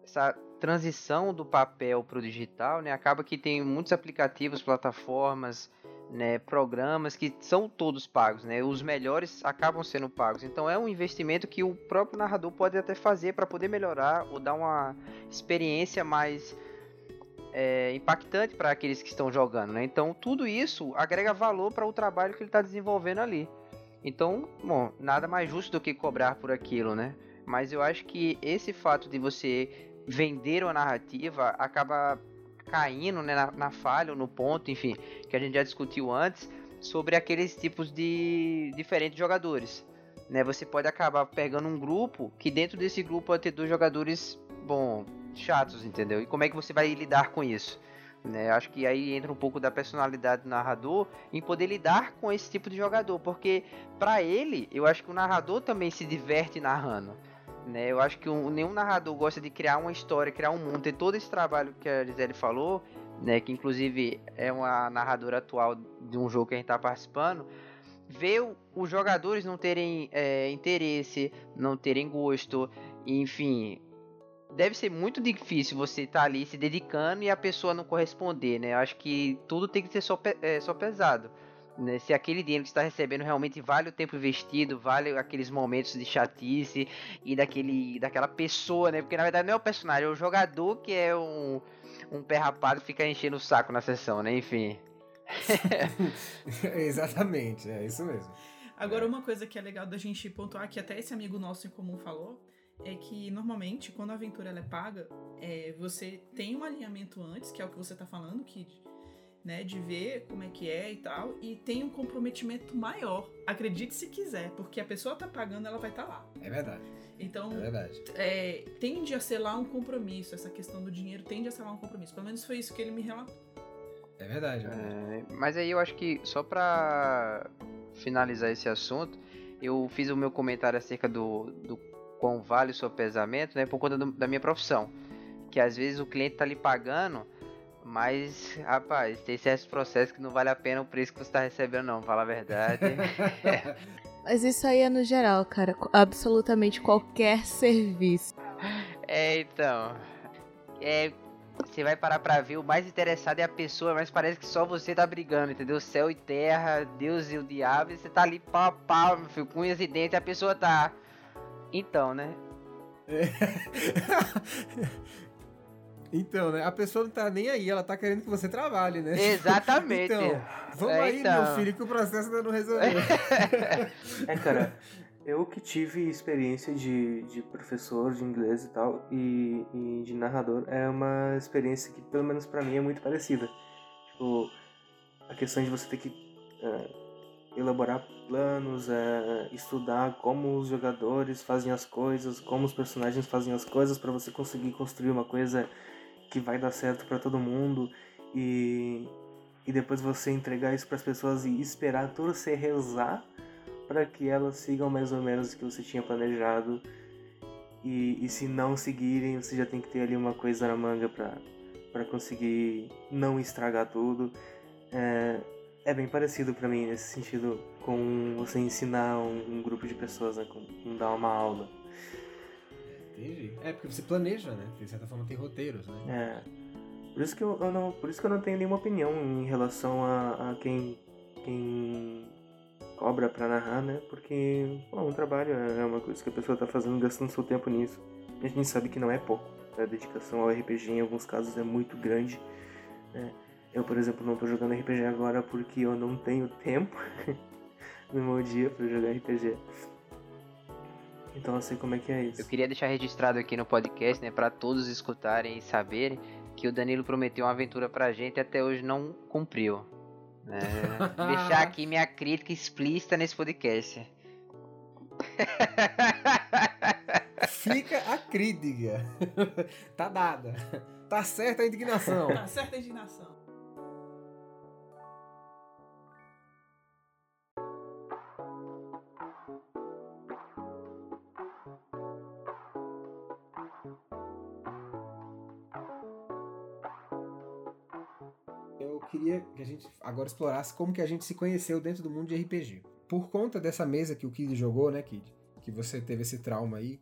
essa transição do papel para o digital, né, acaba que tem muitos aplicativos, plataformas, né, programas que são todos pagos, né? Os melhores acabam sendo pagos. Então é um investimento que o próprio narrador pode até fazer para poder melhorar ou dar uma experiência mais é, impactante para aqueles que estão jogando, né? Então tudo isso agrega valor para o trabalho que ele está desenvolvendo ali. Então, bom, nada mais justo do que cobrar por aquilo, né? Mas eu acho que esse fato de você vender uma narrativa acaba caindo né, na, na falha ou no ponto, enfim, que a gente já discutiu antes, sobre aqueles tipos de diferentes jogadores. Né, você pode acabar pegando um grupo que dentro desse grupo pode ter dois jogadores, bom, chatos, entendeu? E como é que você vai lidar com isso? Né, acho que aí entra um pouco da personalidade do narrador em poder lidar com esse tipo de jogador, porque para ele, eu acho que o narrador também se diverte narrando. Né? Eu acho que um, nenhum narrador gosta de criar uma história, criar um mundo, ter todo esse trabalho que a Gisele falou, né? que inclusive é uma narradora atual de um jogo que a gente está participando, ver os jogadores não terem é, interesse, não terem gosto, enfim, deve ser muito difícil você estar tá ali se dedicando e a pessoa não corresponder, né? Eu acho que tudo tem que ser só, é, só pesado né, se aquele dinheiro que está recebendo realmente vale o tempo investido, vale aqueles momentos de chatice e daquele, daquela pessoa, né? Porque na verdade não é o personagem, é o jogador que é um, um pé rapado que fica enchendo o saco na sessão, né? Enfim. Exatamente, é isso mesmo. Agora, uma coisa que é legal da gente pontuar, que até esse amigo nosso em comum falou, é que normalmente, quando a aventura ela é paga, é, você tem um alinhamento antes, que é o que você está falando, que né, de ver como é que é e tal, e tem um comprometimento maior. Acredite se quiser, porque a pessoa tá pagando, ela vai estar tá lá. É verdade. Então, é verdade. É, tende a ser lá um compromisso, essa questão do dinheiro tende a ser lá um compromisso. Pelo menos foi isso que ele me relatou. É verdade. É verdade. É, mas aí eu acho que, só pra finalizar esse assunto, eu fiz o meu comentário acerca do, do quão vale o seu pesamento, né, por conta do, da minha profissão. Que às vezes o cliente tá lhe pagando mas, rapaz, tem certos processos que não vale a pena o preço que você tá recebendo, não, fala a verdade. Mas isso aí é no geral, cara. Absolutamente qualquer serviço. É, então. É. Você vai parar pra ver, o mais interessado é a pessoa, mas parece que só você tá brigando, entendeu? Céu e terra, Deus e o diabo, e você tá ali pau a pau, meu filho, com unhas e dentes, e a pessoa tá. Então, né? Então, né? A pessoa não tá nem aí, ela tá querendo que você trabalhe, né? Exatamente. então, vamos é, aí, então... meu filho, que o processo ainda não resolveu. é, cara, eu que tive experiência de, de professor de inglês e tal, e, e de narrador, é uma experiência que, pelo menos para mim, é muito parecida. Tipo, a questão de você ter que uh, elaborar planos, uh, estudar como os jogadores fazem as coisas, como os personagens fazem as coisas, para você conseguir construir uma coisa que vai dar certo para todo mundo e, e depois você entregar isso para as pessoas e esperar torcer, rezar para que elas sigam mais ou menos o que você tinha planejado. E, e se não seguirem, você já tem que ter ali uma coisa na manga para conseguir não estragar tudo. É, é bem parecido para mim nesse sentido com você ensinar um, um grupo de pessoas, né, com, com dar uma aula. Entendi. É, porque você planeja, né? De certa forma tem roteiros, né? É. Por isso que eu, eu não, por isso que eu não tenho nenhuma opinião em relação a, a quem, quem cobra pra narrar, né? Porque é um trabalho, é uma coisa que a pessoa tá fazendo, gastando seu tempo nisso. E a gente sabe que não é pouco. A dedicação ao RPG em alguns casos é muito grande. Né? Eu, por exemplo, não tô jogando RPG agora porque eu não tenho tempo no meu dia para jogar RPG. Então eu sei como é que é isso. Eu queria deixar registrado aqui no podcast, né, para todos escutarem e saberem que o Danilo prometeu uma aventura pra gente e até hoje não cumpriu. É, deixar aqui minha crítica explícita nesse podcast. Fica a crítica. tá dada. Tá certa a indignação. Tá certa a indignação. Queria que a gente agora explorasse como que a gente se conheceu dentro do mundo de RPG. Por conta dessa mesa que o Kid jogou, né, Kid? Que você teve esse trauma aí,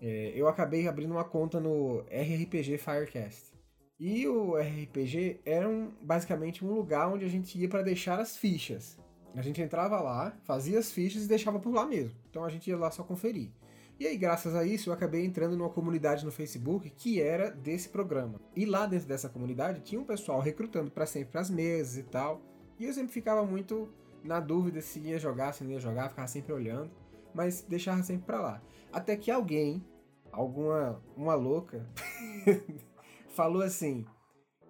é, eu acabei abrindo uma conta no RRPG Firecast. E o RRPG era um, basicamente um lugar onde a gente ia para deixar as fichas. A gente entrava lá, fazia as fichas e deixava por lá mesmo. Então a gente ia lá só conferir. E aí, graças a isso, eu acabei entrando numa comunidade no Facebook que era desse programa. E lá dentro dessa comunidade tinha um pessoal recrutando para sempre as mesas e tal. E eu sempre ficava muito na dúvida se ia jogar, se não ia jogar, ficava sempre olhando, mas deixava sempre para lá. Até que alguém, alguma uma louca, falou assim: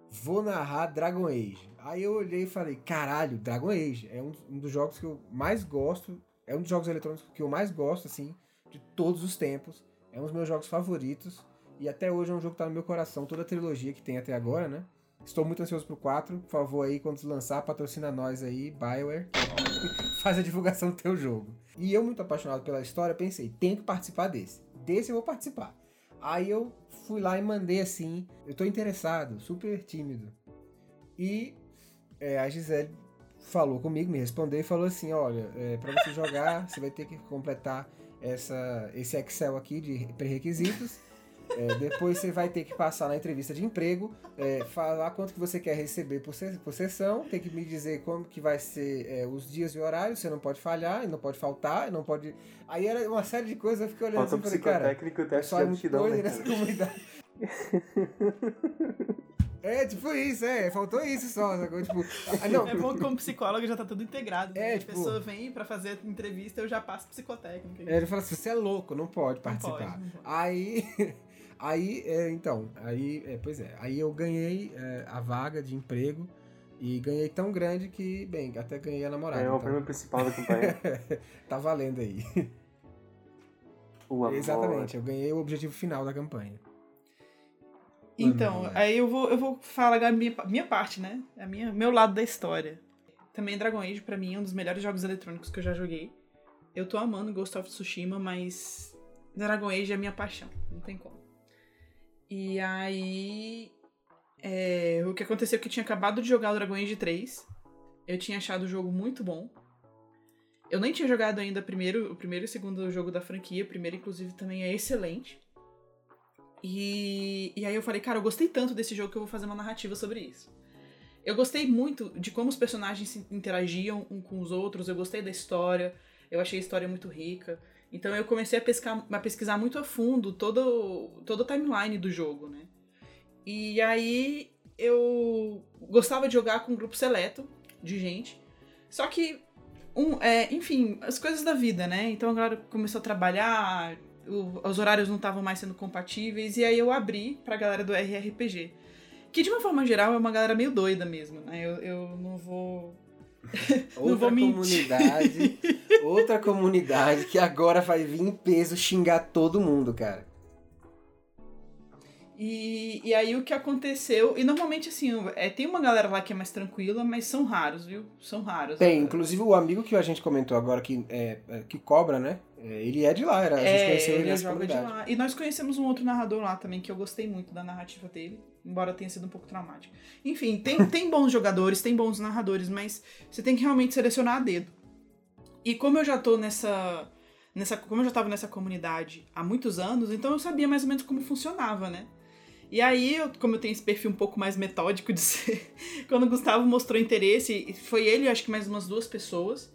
"Vou narrar Dragon Age". Aí eu olhei e falei: "Caralho, Dragon Age é um, um dos jogos que eu mais gosto, é um dos jogos eletrônicos que eu mais gosto assim de todos os tempos. É um dos meus jogos favoritos. E até hoje é um jogo que tá no meu coração, toda a trilogia que tem até agora, né? Estou muito ansioso pro 4. Por favor, aí, quando lançar, patrocina nós aí, Bioware. Faz a divulgação do teu jogo. E eu, muito apaixonado pela história, pensei, tenho que participar desse. Desse eu vou participar. Aí eu fui lá e mandei assim, eu tô interessado, super tímido. E é, a Gisele falou comigo, me respondeu e falou assim, olha, é, para você jogar, você vai ter que completar essa, esse Excel aqui de pré-requisitos. É, depois você vai ter que passar na entrevista de emprego, é, falar quanto que você quer receber por, se, por sessão, tem que me dizer como que vai ser é, os dias e horários, você não pode falhar, não pode faltar, não pode... Aí era uma série de coisas, eu fiquei olhando Falta assim e falei, cara, teste só é doido né, nessa comunidade. É, tipo isso, é. Faltou isso só. Sacou? Tipo, ah, não. É bom que como psicólogo já tá tudo integrado. Né? É, tipo, a pessoa vem pra fazer entrevista, eu já passo psicotécnica. É, ele fala assim, você é louco, não pode participar. Não pode, não pode. Aí... Aí, é, então, aí, é, pois é, aí eu ganhei é, a vaga de emprego E ganhei tão grande que, bem, até ganhei a namorada. É o então. prêmio principal da campanha. tá valendo aí. O amor. Exatamente, eu ganhei o objetivo final da campanha. Então, Uhum. aí eu vou, eu vou falar a minha, minha parte, né? A minha, meu lado da história. Também Dragon Age, pra mim, é um dos melhores jogos eletrônicos que eu já joguei. Eu tô amando Ghost of Tsushima, mas Dragon Age é a minha paixão. Não tem como. E aí. é, o que aconteceu é que eu tinha acabado de jogar o Dragon Age 3. Eu tinha achado o jogo muito bom. Eu nem tinha jogado ainda primeiro, o primeiro e o segundo jogo da franquia. O primeiro, inclusive, também é excelente. E, e aí eu falei, cara, eu gostei tanto desse jogo que eu vou fazer uma narrativa sobre isso. Eu gostei muito de como os personagens interagiam um com os outros, eu gostei da história, eu achei a história muito rica. Então eu comecei a, pescar, a pesquisar muito a fundo todo, todo o timeline do jogo, né? E aí eu gostava de jogar com um grupo seleto de gente. Só que, um, é, enfim, as coisas da vida, né? Então agora começou a trabalhar, o- os horários não estavam mais sendo compatíveis, e aí eu abri pra galera do RRPG. Que de uma forma geral é uma galera meio doida mesmo, né? Eu, eu não vou. Não Outra vou comunidade, outra comunidade que agora vai vir em peso xingar todo mundo, cara. E, e aí o que aconteceu. E normalmente, assim, é, tem uma galera lá que é mais tranquila, mas são raros, viu? São raros. Tem, inclusive o amigo que a gente comentou agora que, é, é, que cobra, né? É, ele é de lá, era, a gente É, conheceu ele ele joga de lá. E nós conhecemos um outro narrador lá também, que eu gostei muito da narrativa dele, embora tenha sido um pouco traumático. Enfim, tem, tem bons jogadores, tem bons narradores, mas você tem que realmente selecionar a dedo. E como eu já tô nessa. nessa como eu já tava nessa comunidade há muitos anos, então eu sabia mais ou menos como funcionava, né? E aí, eu- como eu tenho esse perfil um pouco mais metódico de ser, quando o Gustavo mostrou interesse, foi ele e acho que mais umas duas pessoas.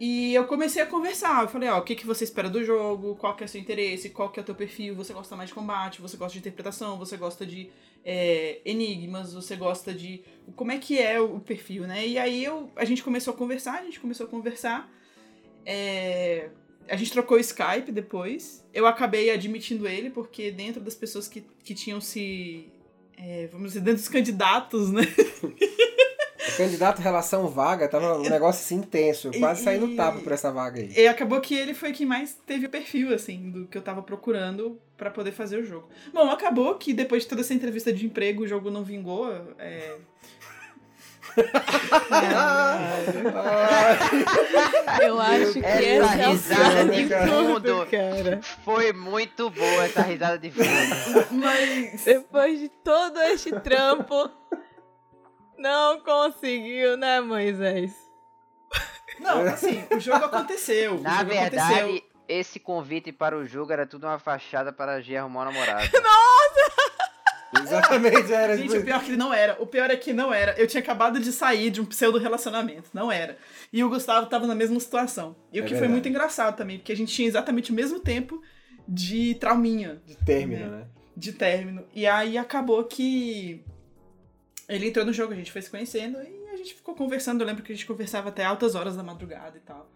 E eu comecei a conversar. Eu falei, ó, o que, que você espera do jogo? Qual que é o seu interesse? Qual que é o teu perfil? Você gosta mais de combate? Você gosta de interpretação? Você gosta de é, enigmas? Você gosta de... Como é que é o perfil, né? E aí eu, a gente começou a conversar, a gente começou a conversar. É, a gente trocou o Skype depois. Eu acabei admitindo ele, porque dentro das pessoas que, que tinham se... é, vamos dizer, dentro dos candidatos, né? O candidato relação vaga tava um negócio assim intenso. Eu quase E- saí no tapa por essa vaga aí. E acabou que ele foi quem mais teve o perfil, assim, do que eu tava procurando pra poder fazer o jogo. Bom, acabou que depois de toda essa entrevista de emprego, o jogo não vingou. É... Eu acho que Essa esse é o risada plano de fundo. cara. Foi muito boa essa risada de fundo. Mas. Depois de todo este trampo, não conseguiu, né, Moisés? Não, assim, o jogo aconteceu. o Na jogo verdade, aconteceu. esse convite para o jogo era tudo uma fachada para a G arrumar um namorado. Exatamente, era Gente, o pior é que ele não era. O pior é que não era. Eu tinha acabado de sair de um pseudo relacionamento. Não era. E o Gustavo tava na mesma situação. E o É que foi verdade. muito engraçado também, porque a gente tinha exatamente o mesmo tempo de trauminha. de término, né? de término. E aí acabou que ele entrou no jogo, a gente foi se conhecendo e a gente ficou conversando. Eu lembro que a gente conversava até altas horas da madrugada e tal.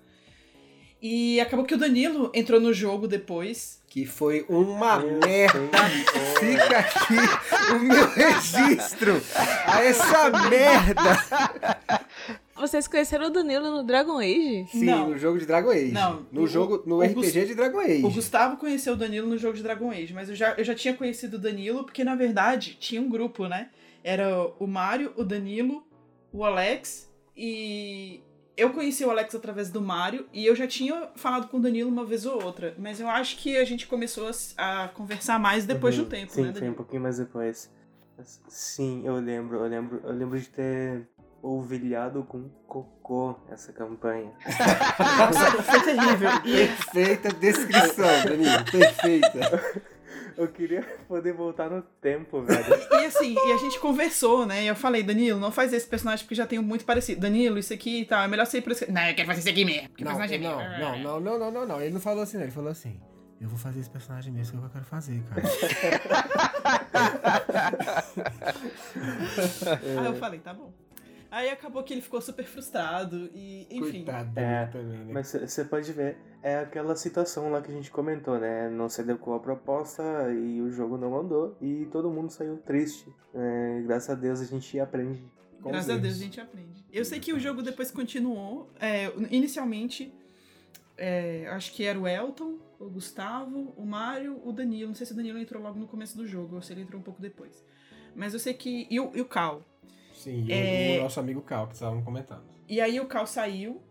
E acabou que o Danilo entrou no jogo depois. Que foi uma merda. Fica aqui o meu registro a essa merda. Vocês conheceram o Danilo no Dragon Age? Sim, Não. no jogo de Dragon Age. Não, No o- jogo, no RPG de Dragon Age. O Gustavo conheceu o Danilo no jogo de Dragon Age, mas eu já, eu já tinha conhecido o Danilo porque, na verdade, tinha um grupo, né? Era o Mário, o Danilo, o Alex e. Eu conheci o Alex através do Mário e eu já tinha falado com o Danilo uma vez ou outra, mas eu acho que a gente começou a, a conversar mais depois de Uhum. um tempo, Sim, né, foi um Danilo? pouquinho mais depois. Sim, eu lembro, eu lembro, eu lembro de ter ovilhado com cocô essa campanha. Nossa, foi terrível. E Perfeita descrição, Danilo. Perfeita. Eu queria poder voltar no tempo, velho. E assim, e a gente conversou, né? E eu falei, Danilo, não faz esse personagem porque já tem um muito parecido. Danilo, isso aqui e tal, é melhor ser por esse. Não, eu quero fazer isso aqui mesmo. porque o Não, personagem é não, meu. não, não, não, não, não, não. Ele não falou assim, não. Ele falou assim. Eu vou fazer esse personagem mesmo que é eu quero fazer, cara. Aí eu falei, tá bom. Aí acabou que ele ficou super frustrado e, enfim. Coitado É, também, né? Mas você pode ver, é aquela situação lá que a gente comentou, né? Não se adequou à proposta e o jogo não andou e todo mundo saiu triste. É, graças a Deus a gente aprende Com Graças os a Deus a gente aprende. Eu sei que o jogo depois continuou. é, inicialmente, é, acho que era o Elton, o Gustavo, o Mário, o Danilo. Não sei se o Danilo entrou logo no começo do jogo ou se ele entrou um pouco depois. Mas eu sei que. E o, e o Cal. Sim, e o- É- o nosso amigo Cal, que estavam comentando. E aí o Cal saiu,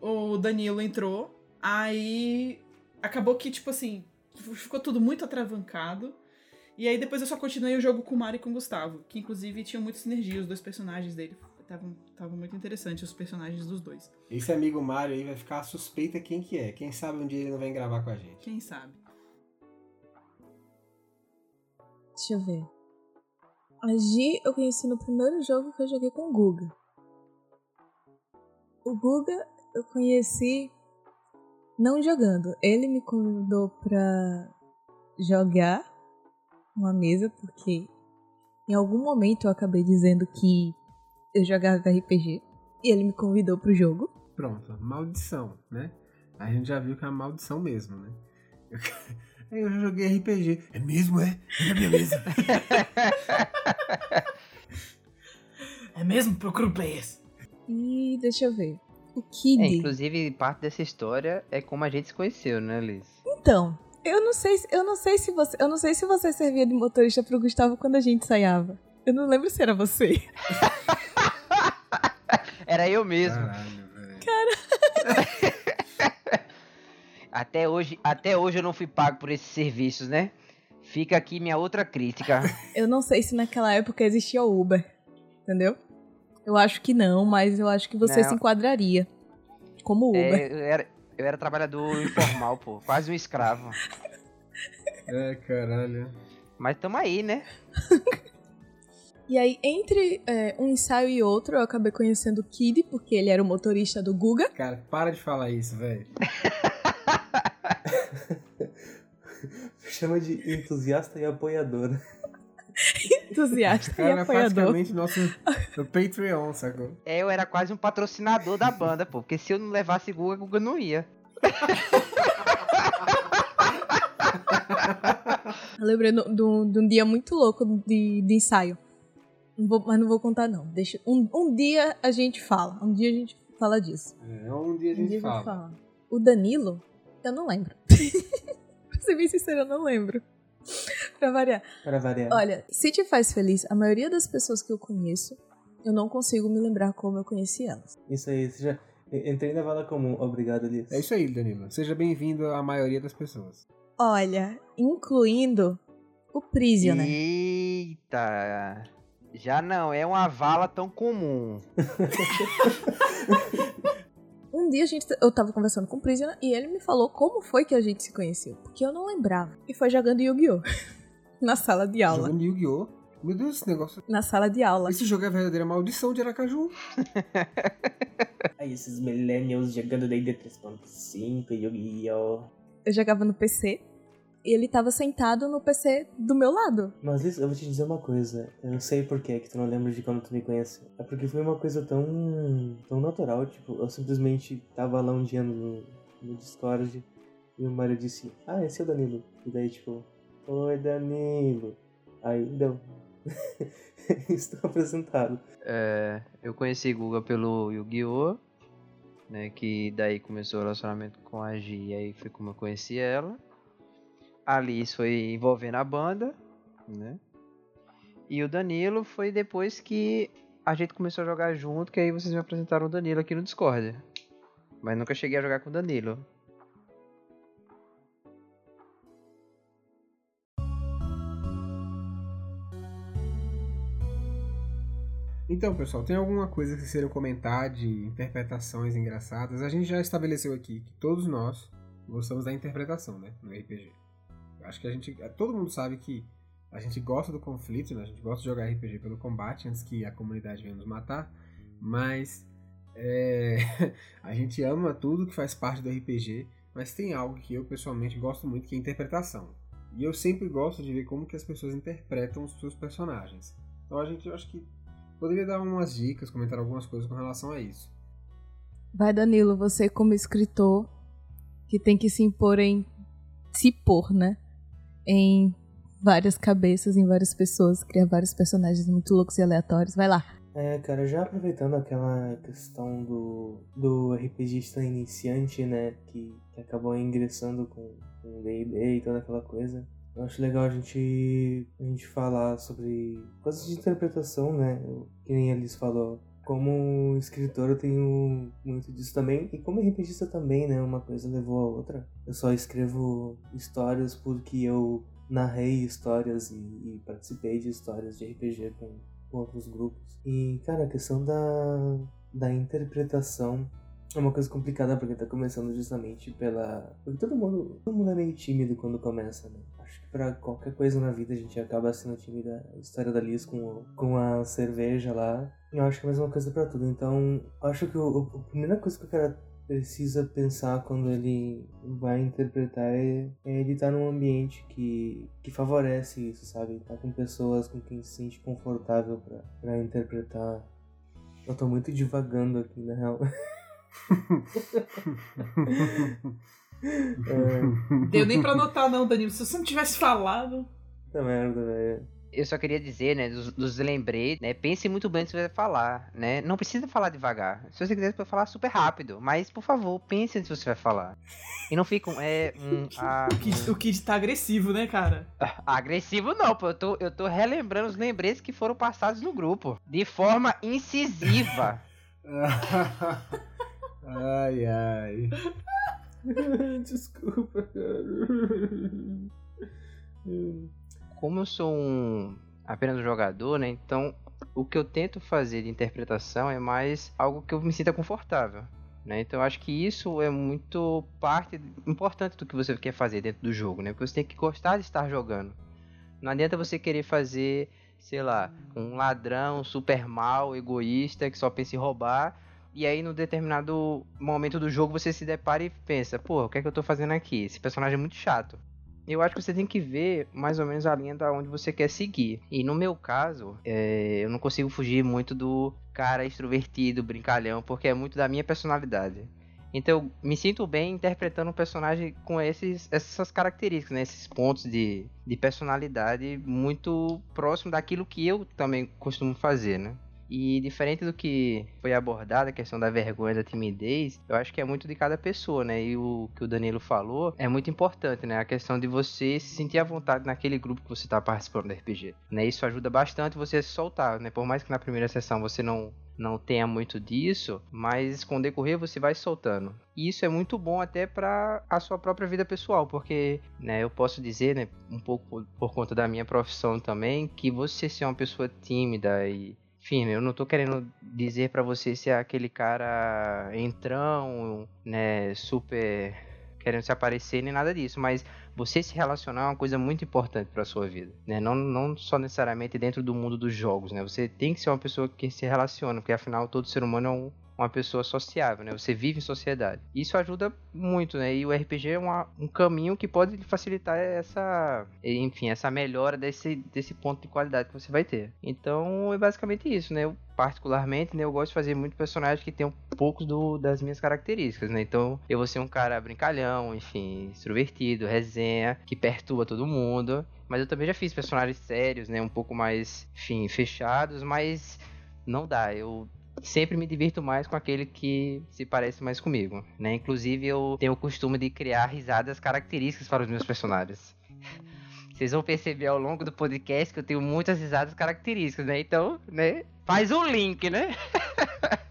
o Danilo entrou, aí acabou que, tipo assim, ficou tudo muito atravancado. E aí depois eu só continuei o jogo com o Mário e com o Gustavo, que inclusive tinham muita sinergia, os dois personagens dele. Estavam estavam muito interessantes os personagens dos dois. Esse amigo Mário aí vai ficar suspeita quem que é. Quem sabe um dia ele não vem gravar com a gente. Quem sabe? Deixa eu ver. A Gi eu conheci no primeiro jogo que eu joguei com o Guga. O Guga eu conheci não jogando. Ele me convidou pra jogar uma mesa, porque em algum momento eu acabei dizendo que eu jogava RPG. E ele me convidou pro jogo. Pronto, maldição, né? A gente já viu que é uma maldição mesmo, né? Aí eu já joguei RPG. É mesmo, é? É mesa. É mesmo? Procura players. E deixa eu ver. O Kid. É, inclusive, parte dessa história é como a gente se conheceu, né, Liz? Então, eu não sei, se- eu não sei se você, eu não sei se você servia de motorista pro Gustavo quando a gente ensaiava. Eu não lembro se era você. Era eu mesmo. Caralho, velho. Até hoje, até hoje eu não fui pago por esses serviços, né? Fica aqui minha outra crítica. Eu não sei se naquela época existia o Uber, entendeu? Eu acho que não, mas eu acho que você Não. se enquadraria como Uber. É, eu, era, eu era trabalhador informal, pô. Quase um escravo. É, caralho. Mas tamo aí, né? E aí, entre é, um ensaio e outro, eu acabei conhecendo o Kid, porque ele era o motorista do Guga. Cara, para de falar isso, velho. Chama de entusiasta e apoiador. Entusiasta e Cara, é apoiador. praticamente nosso no Patreon, sacou? É, eu era quase um patrocinador da banda, pô. Porque se eu não levasse Guga, Guga não ia. Eu lembrei de um dia muito louco de, de ensaio. Não vou- mas não vou contar, não. Deixa, um, um dia a gente fala. Um dia a gente fala disso. É, um dia a Um gente dia a fala. gente fala. O Danilo, eu não lembro. pra ser bem sincera, eu não lembro. pra variar. Para variar. Olha, se te faz feliz, a maioria das pessoas que eu conheço, eu não consigo me lembrar como eu conheci elas. Isso aí, você já. Entrei na vala comum, obrigado, Liz. É isso aí, Danilo. Seja bem-vindo à maioria das pessoas. Olha, incluindo o Prisoner. Eita! Já não é uma vala tão comum. Um dia a gente, eu tava conversando com o Prisoner e ele me falou como foi que a gente se conheceu. Porque eu não lembrava. E foi jogando Yu-Gi-Oh! Na sala de aula. Jogando Yu-Gi-Oh! Meu Deus, esse negócio. Na sala de aula. Esse jogo é a verdadeira maldição de Aracaju. Aí esses millennials jogando D&D 3.5, Yu-Gi-Oh! Eu jogava no PC ele tava sentado no PC do meu lado. Mas Liz, eu vou te dizer uma coisa. Eu sei por que que tu não lembra de quando tu me conheceu. É porque foi uma coisa tão, tão natural. Tipo, eu simplesmente tava lá um dia no, no Discord e o Mario disse, ah, esse é o Danilo. E daí, tipo, oi Danilo. Aí, deu. Estou apresentado. É, eu conheci Guga pelo Yu-Gi-Oh! Né, que daí começou o relacionamento com a Gi, e aí foi como eu conheci ela. A Liz foi envolvendo a banda, né? E o Danilo foi depois que a gente começou a jogar junto, que aí vocês me apresentaram o Danilo aqui no Discord. Mas nunca cheguei a jogar com o Danilo. Então, pessoal, tem alguma coisa que vocês queiram comentar de interpretações engraçadas? A gente já estabeleceu aqui que todos nós gostamos da interpretação, né? No RPG. Acho que a gente. Todo mundo sabe que a gente gosta do conflito, né? A gente gosta de jogar RPG pelo combate antes que a comunidade venha nos matar. Mas é, a gente ama tudo que faz parte do RPG. Mas tem algo que eu pessoalmente gosto muito que é interpretação. E eu sempre gosto de ver como que as pessoas interpretam os seus personagens. Então a gente, eu acho que poderia dar umas dicas, comentar algumas coisas com relação a isso. Vai, Danilo, você como escritor que tem que se impor em. se pôr, né? Em várias cabeças, em várias pessoas, criar vários personagens muito loucos e aleatórios. Vai lá. É, cara, já aproveitando aquela questão do, do RPGista iniciante, né, que, que acabou ingressando com o D&D e toda aquela coisa, eu acho legal a gente, a gente falar sobre coisas de interpretação, né, que nem Alice falou. Como escritor eu tenho muito disso também, e como RPGista também, né, uma coisa levou a outra. Eu só escrevo histórias porque eu narrei histórias e, e participei de histórias de RPG com com outros grupos. E, cara, a questão da, da interpretação é uma coisa complicada porque tá começando justamente pela. Porque todo mundo, todo mundo é meio tímido quando começa, né? Acho que pra qualquer coisa na vida a gente acaba sendo tímido. A história da Liz com, com a cerveja lá. Eu acho que é a mesma coisa pra tudo. Então, acho que o, a primeira coisa que eu quero precisa pensar quando ele vai interpretar é, é ele estar tá num ambiente que, que favorece isso, sabe? Tá com pessoas com quem se sente confortável para interpretar. Eu tô muito divagando aqui, na real. é... Deu nem pra notar, não, Danilo. Se você não tivesse falado. Puta merda, velho eu só queria dizer, né, dos, dos lembretes, né, pense muito bem que você vai falar, né, não precisa falar devagar. Se você quiser, você pode falar super rápido, mas, por favor, pense que você vai falar. E não fica um, é, um, a, o, Kid, um... o Kid tá agressivo, né, cara? Agressivo não, pô, eu tô, eu tô relembrando os lembretes que foram passados no grupo, de forma incisiva. ai, ai. Desculpa, cara como eu sou um apenas um jogador, né? Então o que eu tento fazer de interpretação é mais algo que eu me sinta confortável. Né? Então eu acho que isso é muito parte importante do que você quer fazer dentro do jogo, né? Porque você tem que gostar de estar jogando. Não adianta você querer fazer, sei lá, um ladrão super mal, egoísta, que só pensa em roubar, e aí no determinado momento do jogo você se depara e pensa, pô, o que é que eu tô fazendo aqui? Esse personagem é muito chato eu acho que você tem que ver mais ou menos a linha da onde você quer seguir. E no meu caso, é, eu não consigo fugir muito do cara extrovertido, brincalhão, porque é muito da minha personalidade. Então eu me sinto bem interpretando um personagem com esses, essas características, né? esses pontos de, de personalidade muito próximo daquilo que eu também costumo fazer, né? E diferente do que foi abordado, a questão da vergonha, da timidez, eu acho que é muito de cada pessoa, né? E o que o Danilo falou é muito importante, né? A questão de você se sentir à vontade naquele grupo que você está participando do RPG, né? Isso ajuda bastante você a se soltar, né? Por mais que na primeira sessão você não não tenha muito disso, mas com o decorrer você vai soltando. E isso é muito bom até para a sua própria vida pessoal, porque né, eu posso dizer, né, um pouco por, por conta da minha profissão também, que você ser uma pessoa tímida e enfim, eu não tô querendo dizer para você se é aquele cara entrão, né, super querendo se aparecer nem nada disso, mas você se relacionar é uma coisa muito importante para sua vida, né? Não, não só necessariamente dentro do mundo dos jogos, né? Você tem que ser uma pessoa que se relaciona, porque afinal todo ser humano é um, uma pessoa sociável, né? Você vive em sociedade. Isso ajuda muito, né? E o RPG é uma, um caminho que pode facilitar essa, enfim, essa melhora desse, desse ponto de qualidade que você vai ter. Então é basicamente isso, né? Eu, particularmente, né, eu gosto de fazer muito personagens que tenham poucos do, das minhas características, né? Então eu vou ser um cara brincalhão, enfim, extrovertido, resenha, que perturba todo mundo. Mas eu também já fiz personagens sérios, né? Um pouco mais, enfim, fechados, mas não dá. Eu sempre me divirto mais com aquele que se parece mais comigo, né? Inclusive eu tenho o costume de criar risadas características para os meus personagens. Vocês vão perceber ao longo do podcast que eu tenho muitas risadas características, né? Então, né? Faz um link, né?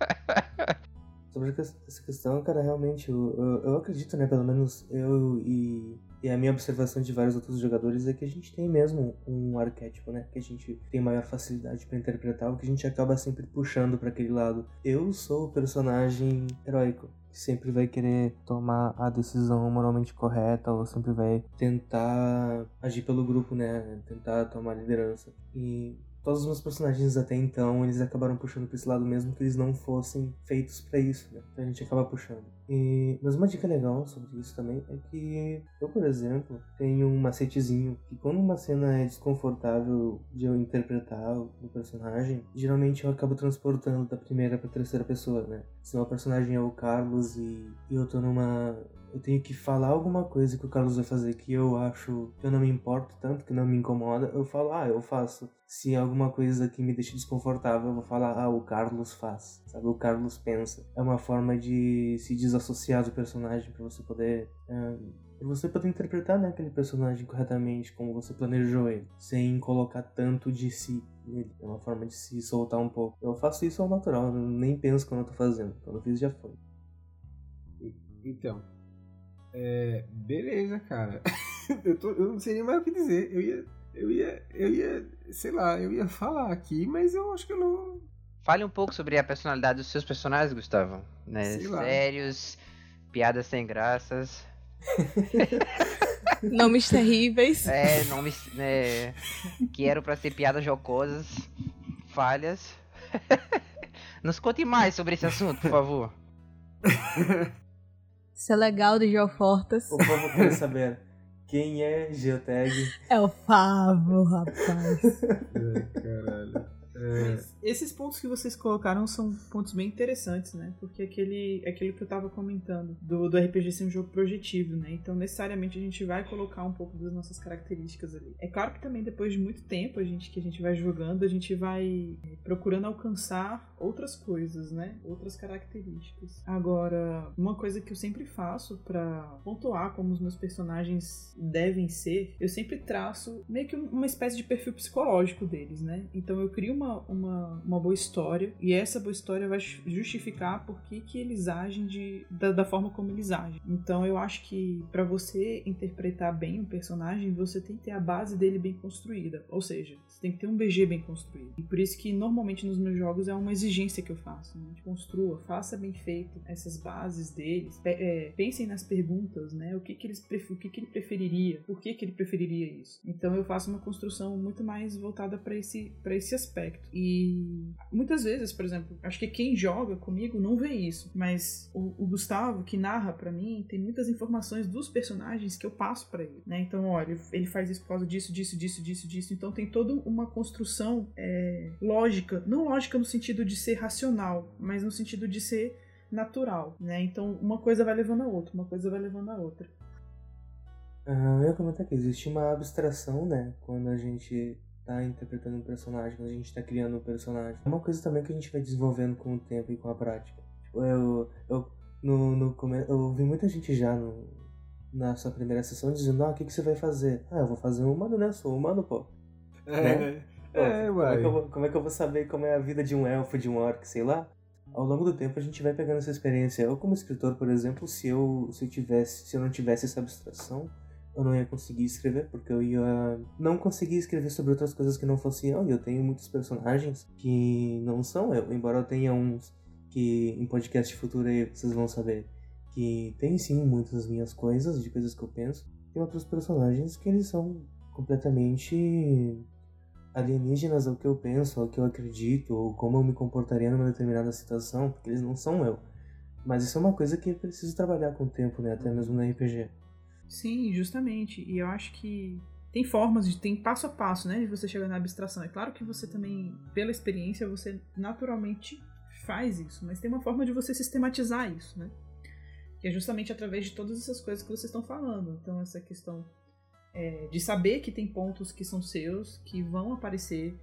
Sobre essa questão, cara, realmente, eu, eu, eu acredito, né? Pelo menos eu e e a minha observação de vários outros jogadores é que a gente tem mesmo um arquétipo, né? Que a gente tem maior facilidade para interpretar, o que a gente acaba sempre puxando para aquele lado. Eu sou o personagem heróico, que sempre vai querer tomar a decisão moralmente correta ou sempre vai tentar agir pelo grupo, né? Tentar tomar liderança. E todos os meus personagens até então, eles acabaram puxando para esse lado mesmo que eles não fossem feitos para isso, né? Então a gente acaba puxando. E, mas uma dica legal sobre isso também é que eu, por exemplo, tenho um macetezinho que quando uma cena é desconfortável de eu interpretar o personagem, geralmente eu acabo transportando da primeira pra terceira pessoa, né? Se o personagem é o Carlos e, e eu tô numa eu tenho que falar alguma coisa que o Carlos vai fazer que eu acho que eu não me importo tanto, que não me incomoda, eu falo, ah, eu faço. Se alguma coisa que me deixa desconfortável, eu vou falar, ah, o Carlos faz, sabe? O Carlos pensa. É uma forma de se desassociar do personagem para você poder. Uh, pra você poder interpretar né, aquele personagem corretamente, como você planejou ele, sem colocar tanto de si nele. É uma forma de se soltar um pouco. Eu faço isso ao natural, nem penso quando eu tô fazendo. Quando eu fiz, já foi. Então, é, beleza, cara. eu, tô, eu não sei nem mais o que dizer. Eu ia, eu ia, eu ia, sei lá, eu ia falar aqui, mas eu acho que eu não. Fale um pouco sobre a personalidade dos seus personagens, Gustavo. Né? Sérios, piadas sem graças. nomes terríveis. É, nomes né, que eram para ser piadas jocosas, falhas. Nos conte mais sobre esse assunto, por favor. Isso é legal de Geofortas. O povo quer saber quem é Geotag. É o Favo, rapaz. é, caralho. É... Esses pontos que vocês colocaram são pontos bem interessantes, né? Porque aquele, aquilo que eu tava comentando, do, do RPG ser um jogo projetivo, né? Então, necessariamente, a gente vai colocar um pouco das nossas características ali. É claro que também, depois de muito tempo a gente, que a gente vai jogando, a gente vai é, procurando alcançar outras coisas, né? Outras características. Agora, uma coisa que eu sempre faço para pontuar como os meus personagens devem ser, eu sempre traço meio que uma espécie de perfil psicológico deles, né? Então, eu crio uma uma, uma, uma boa história e essa boa história vai justificar por que, que eles agem de, da, da forma como eles agem. Então eu acho que para você interpretar bem um personagem, você tem que ter a base dele bem construída. Ou seja, você tem que ter um BG bem construído. E por isso que normalmente nos meus jogos é uma exigência que eu faço. Né? Construa, faça bem feito essas bases deles. É, pensem nas perguntas, né? O que, que, eles, o que, que ele preferiria? Por que, que ele preferiria isso? Então eu faço uma construção muito mais voltada para esse, esse aspecto aspecto. E muitas vezes, por exemplo, acho que quem joga comigo não vê isso, mas o, o Gustavo, que narra para mim, tem muitas informações dos personagens que eu passo para ele, né? Então, olha, ele faz isso por causa disso, disso, disso, disso, disso. Então tem toda uma construção é, lógica, não lógica no sentido de ser racional, mas no sentido de ser natural, né? Então uma coisa vai levando a outra, uma coisa vai levando a outra. Ah, eu ia comentar que existe uma abstração, né? Quando a gente tá interpretando um personagem, quando a gente tá criando um personagem. É uma coisa também que a gente vai desenvolvendo com o tempo e com a prática. Tipo, eu, eu, no, no, eu ouvi muita gente já no, na sua primeira sessão dizendo, ah, o que, que você vai fazer? Ah, eu vou fazer um humano, né? Eu sou humano, pô. É, né? é, como, é que eu vou, como é que eu vou saber como é a vida de um elfo, de um orc, sei lá? Ao longo do tempo a gente vai pegando essa experiência. Eu como escritor, por exemplo, se eu, se eu tivesse, se eu não tivesse essa abstração, eu não ia conseguir escrever, porque eu ia não conseguir escrever sobre outras coisas que não fossem eu. E eu tenho muitos personagens que não são eu, embora eu tenha uns que em podcast futuro aí vocês vão saber que tem sim muitas minhas coisas, de coisas que eu penso. Tem outros personagens que eles são completamente alienígenas ao que eu penso, ao que eu acredito, ou como eu me comportaria numa determinada situação, porque eles não são eu. Mas isso é uma coisa que eu preciso trabalhar com o tempo, né? Até mesmo no RPG. Sim, justamente. E eu acho que tem formas, de, tem passo a passo, né, de você chegar na abstração. É claro que você também, pela experiência, você naturalmente faz isso, mas tem uma forma de você sistematizar isso, né? Que é justamente através de todas essas coisas que vocês estão falando. Então, essa questão é, de saber que tem pontos que são seus, que vão aparecer,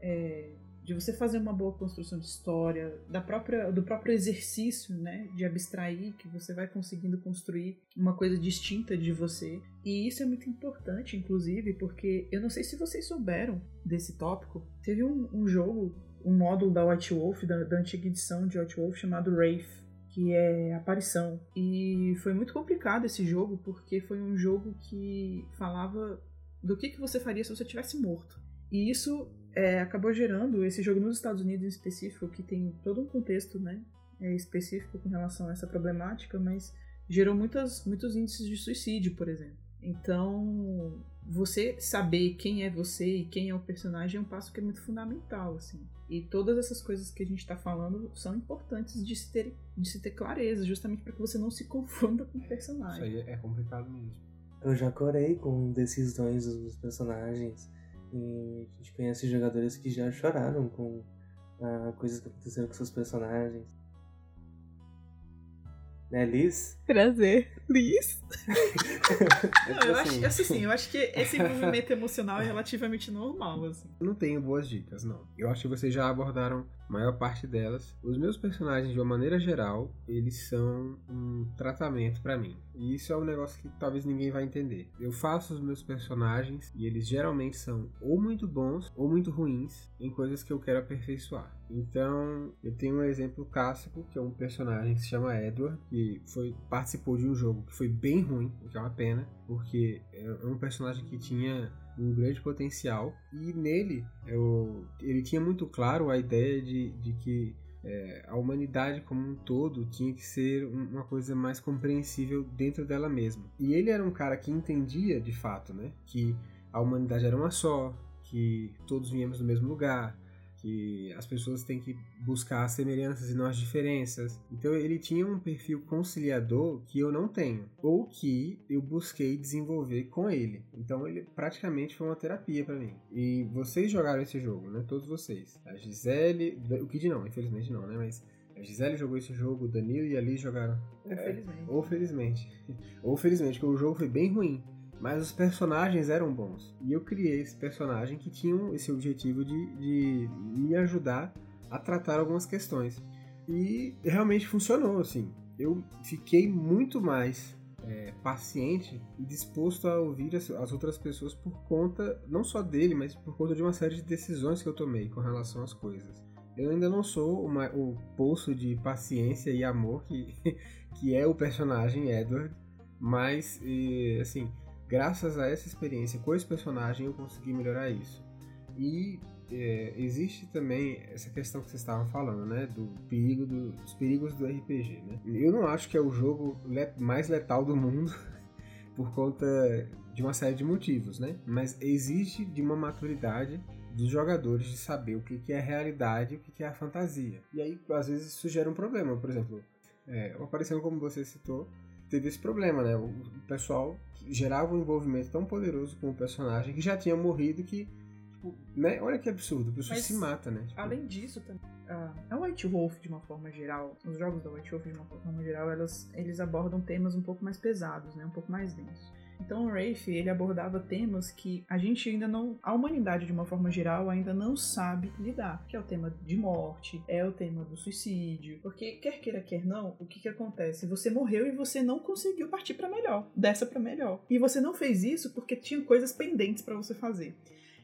é, de você fazer uma boa construção de história, da própria, do próprio exercício, né, de abstrair, que você vai conseguindo construir uma coisa distinta de você. E isso é muito importante, inclusive, porque eu não sei se vocês souberam desse tópico. Teve um, um jogo, um módulo da White Wolf, da, da antiga edição de White Wolf, chamado Wraith, que é aparição. E foi muito complicado esse jogo, porque foi um jogo que falava do que, que você faria se você tivesse morto. E isso é, acabou gerando esse jogo nos Estados Unidos em específico, que tem todo um contexto né, é, específico com relação a essa problemática, mas gerou muitas, muitos índices de suicídio, por exemplo. Então, você saber quem é você e quem é o personagem é um passo que é muito fundamental, assim. E todas essas coisas que a gente está falando são importantes de se ter, de se ter clareza, justamente para que você não se confunda com o personagem. Isso aí é complicado mesmo. Eu já corei com decisões dos personagens e a gente conhece jogadores que já choraram com ah, coisas que aconteceram com seus personagens. Né, Liz? Prazer, Liz. Não, eu acho, assim, sim, eu acho que esse movimento emocional é relativamente normal, assim. Eu não tenho boas dicas, não. Eu acho que vocês já abordaram maior parte delas. Os meus personagens, de uma maneira geral, eles são um tratamento para mim. E isso é um negócio que talvez ninguém vai entender. Eu faço os meus personagens e eles geralmente são ou muito bons ou muito ruins em coisas que eu quero aperfeiçoar. Então, eu tenho um exemplo clássico, que é um personagem que se chama Edward, que foi, participou de um jogo que foi bem ruim, o que é uma pena, porque é um personagem que tinha um grande potencial e nele eu, ele tinha muito claro a ideia de, de que é, a humanidade como um todo tinha que ser uma coisa mais compreensível dentro dela mesma. E ele era um cara que entendia de fato, né, que a humanidade era uma só, que todos viemos do mesmo lugar, que as pessoas têm que buscar as semelhanças e não as diferenças. Então ele tinha um perfil conciliador que eu não tenho, ou que eu busquei desenvolver com ele. Então ele praticamente foi uma terapia para mim. E vocês jogaram esse jogo, né? Todos vocês. A Gisele, o Kid não, infelizmente não, né? Mas a Gisele jogou esse jogo, o Danilo e a Liz jogaram. Infelizmente. É, ou felizmente. ou felizmente, porque o jogo foi bem ruim. Mas os personagens eram bons. E eu criei esse personagem que tinha esse objetivo de, de me ajudar a tratar algumas questões. E realmente funcionou, assim. Eu fiquei muito mais é, paciente e disposto a ouvir as, as, outras pessoas por conta, não só dele, mas por conta de uma série de decisões que eu tomei com relação às coisas. Eu ainda não sou uma, o poço de paciência e amor que, que é o personagem Edward, mas, assim, graças a essa experiência com esse personagem eu consegui melhorar isso. E é, existe também essa questão que vocês estavam falando, né, do perigo do, dos perigos do RPG, né? Eu não acho que é o jogo mais letal do mundo por conta de uma série de motivos, né? Mas existe de uma maturidade dos jogadores de saber o que é realidade e o que é a fantasia. E aí, às vezes, isso gera um problema. Por exemplo, é, aparecendo como você citou, teve esse problema, né? O pessoal gerava um envolvimento tão poderoso com o personagem que já tinha morrido que, tipo, né? Olha que absurdo, a pessoa Mas, se mata, né? Tipo, além disso, também, a White Wolf, de uma forma geral, os jogos da White Wolf, de uma forma geral, elas, eles abordam temas um pouco mais pesados, né? Um pouco mais densos. Então o Rafe, ele abordava temas que a gente ainda não, a humanidade de uma forma geral ainda não sabe lidar, que é o tema de morte, é o tema do suicídio, porque quer queira quer não, o que que acontece? Você morreu e você não conseguiu partir para melhor, dessa para melhor. E você não fez isso porque tinha coisas pendentes para você fazer.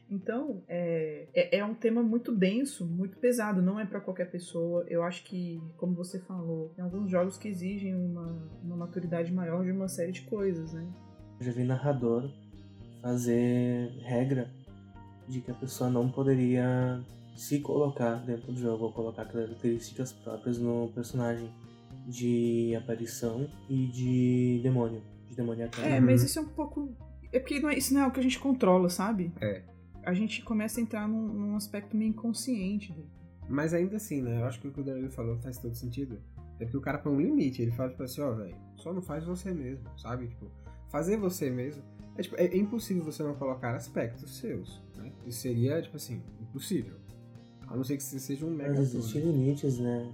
Então, é, é, é, um tema muito denso, muito pesado, não é para qualquer pessoa. Eu acho que, como você falou, tem alguns jogos que exigem uma, uma maturidade maior de uma série de coisas, né? Já vi narrador fazer regra de que a pessoa não poderia se colocar dentro do jogo ou colocar características próprias no personagem de aparição e de demônio, de demoniacal. É, mas isso é um pouco. É porque não é, isso não é o que a gente controla, sabe? É. A gente começa a entrar num, num aspecto meio inconsciente. Mas ainda assim, né? Eu acho que o que o Danilo falou faz todo sentido. É porque o cara põe um limite. Ele fala, tipo assim, ó, oh, velho, só não faz você mesmo, sabe? Tipo, fazer você mesmo. É, tipo, é impossível você não colocar aspectos seus, né? Isso seria, tipo assim, impossível. A não ser que você seja um mega. Mas existem limites, né?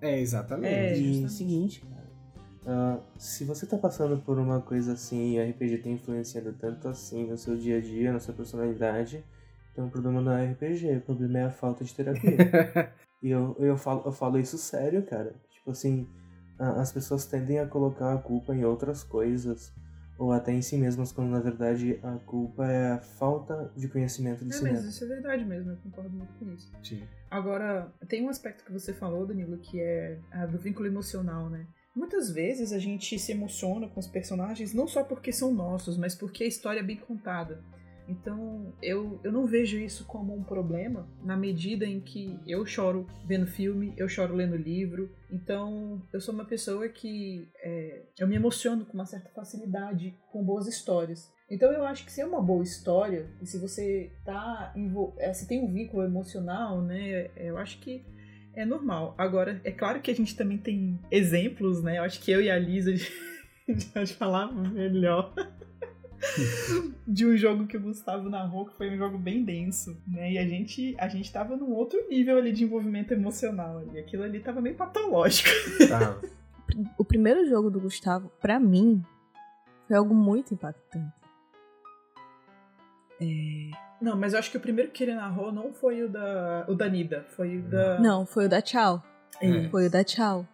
É, exatamente. É, e o seguinte, cara. Uh, se você tá passando por uma coisa assim e a RPG tem influenciado tanto assim no seu dia a dia, na sua personalidade, então o problema não é RPG, o problema é a falta de terapia. e eu, eu, falo, eu falo isso sério, cara. Tipo assim, as pessoas tendem a colocar a culpa em outras coisas ou até em si mesmas, quando na verdade a culpa é a falta de conhecimento de é, si mas mesmo. isso é verdade mesmo, eu concordo muito com isso. Sim. Agora, tem um aspecto que você falou, Danilo, que é a do vínculo emocional, né? Muitas vezes a gente se emociona com os personagens não só porque são nossos, mas porque a história é bem contada. Então eu, eu não vejo isso como um problema na medida em que eu choro vendo filme, eu choro lendo livro. Então eu sou uma pessoa que é, eu me emociono com uma certa facilidade com boas histórias. Então eu acho que se é uma boa história, e se você tá é, se tem um vínculo emocional, né, eu acho que é normal. Agora, é claro que a gente também tem exemplos, né? Eu acho que eu e a Lisa a gente pode falar melhor. De um jogo que o Gustavo narrou, que foi um jogo bem denso, né? E a gente, a gente tava num outro nível ali de envolvimento emocional ali. Aquilo ali tava meio patológico. Tá. o primeiro jogo do Gustavo, para mim, foi algo muito impactante. É... Não, mas eu acho que o primeiro que ele narrou não foi o da, o da Nida, foi o da... Não, foi o da Tchau. É. Foi o da Tchau.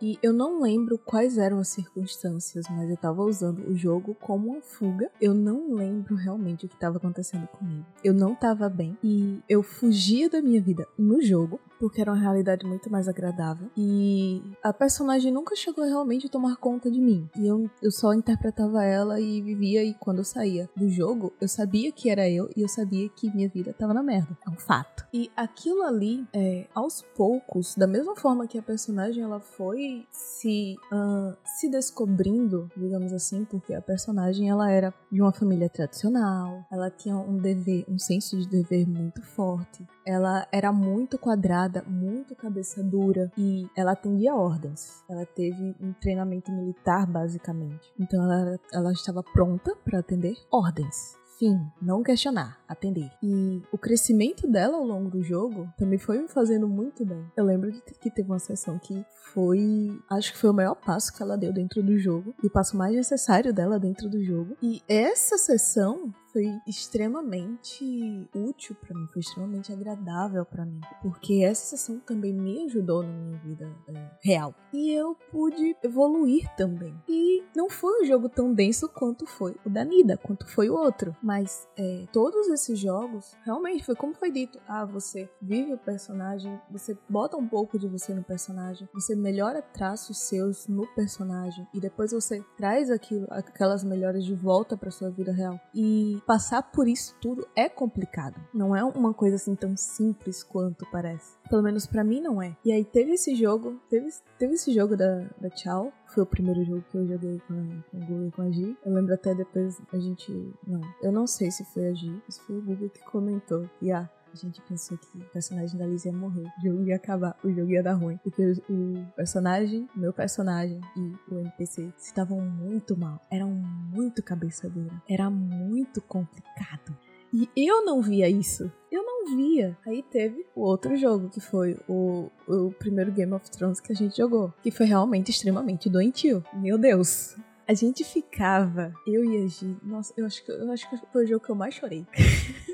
E eu não lembro quais eram as circunstâncias, mas eu tava usando o jogo como uma fuga. Eu não lembro realmente o que estava acontecendo comigo. Eu não tava bem e eu fugia da minha vida no jogo porque era uma realidade muito mais agradável. E a personagem nunca chegou realmente a tomar conta de mim. E eu, eu só interpretava ela e vivia, e quando eu saía do jogo, eu sabia que era eu e eu sabia que minha vida tava na merda. É um fato. E aquilo ali, é, aos poucos, da mesma forma que a personagem ela foi se, uh, se descobrindo, digamos assim, porque a personagem ela era de uma família tradicional, ela tinha um dever, um senso de dever muito forte, ela era muito quadrada, muito cabeça dura e ela atendia ordens. Ela teve um treinamento militar basicamente. Então ela, ela estava pronta para atender ordens. Fim, não questionar, atender. E o crescimento dela ao longo do jogo também foi me fazendo muito bem. Eu lembro de que teve uma sessão que foi, acho que foi o maior passo que ela deu dentro do jogo e o passo mais necessário dela dentro do jogo. E essa sessão foi extremamente útil para mim, foi extremamente agradável para mim, porque essa sessão também me ajudou na minha vida é, real. E eu pude evoluir também. E não foi um jogo tão denso quanto foi o da Nida, quanto foi o outro, mas é, todos esses jogos realmente foi como foi dito: ah, você vive o personagem, você bota um pouco de você no personagem, você melhora traços seus no personagem e depois você traz aquilo, aquelas melhores de volta para sua vida real. E passar por isso tudo é complicado. Não é uma coisa assim tão simples quanto parece. Pelo menos para mim não é. E aí teve esse jogo, teve, teve esse jogo da, da Tchau. Foi o primeiro jogo que eu joguei com, com o Google e com a Gi. Eu lembro até depois a gente. Não, eu não sei se foi a Gi, se foi o Google que comentou. E ah, a gente pensou que o personagem da Liz ia morrer, o jogo ia acabar, o jogo ia dar ruim. Porque o personagem, meu personagem e o NPC estavam muito mal. Eram muito cabeça dura. Era muito complicado. E eu não via isso. Eu não via. Aí teve o outro jogo, que foi o, o primeiro Game of Thrones que a gente jogou. Que foi realmente extremamente doentio. Meu Deus. A gente ficava, eu e a Gi, nossa, eu acho que, eu acho que foi o jogo que eu mais chorei.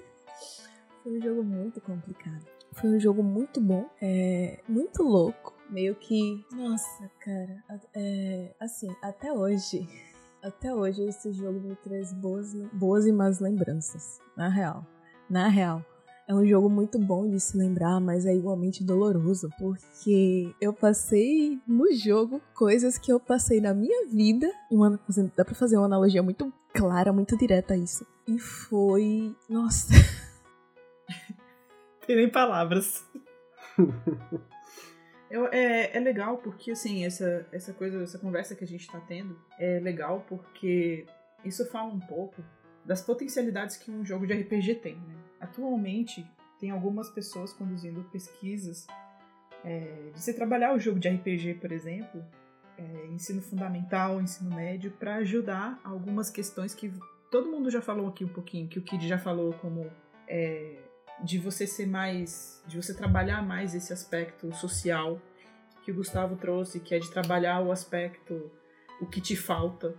Foi um jogo muito complicado. Foi um jogo muito bom, é, muito louco. Meio que. Nossa, cara. É, assim, até hoje. Até hoje esse jogo me traz boas, boas e más lembranças. Na real. Na real. É um jogo muito bom de se lembrar, mas é igualmente doloroso, porque eu passei no jogo coisas que eu passei na minha vida. Uma, dá pra fazer uma analogia muito clara, muito direta a isso. E foi. Nossa. Tem nem palavras. Eu, é, é legal porque, assim, essa, essa coisa, essa conversa que a gente tá tendo é legal porque isso fala um pouco das potencialidades que um jogo de RPG tem, né? Atualmente, tem algumas pessoas conduzindo pesquisas é, de se trabalhar o jogo de RPG, por exemplo, é, ensino fundamental, ensino médio, para ajudar algumas questões que todo mundo já falou aqui um pouquinho, que o Kid já falou como é, de você ser mais, de você trabalhar mais esse aspecto social que o Gustavo trouxe, que é de trabalhar o aspecto, o que te falta,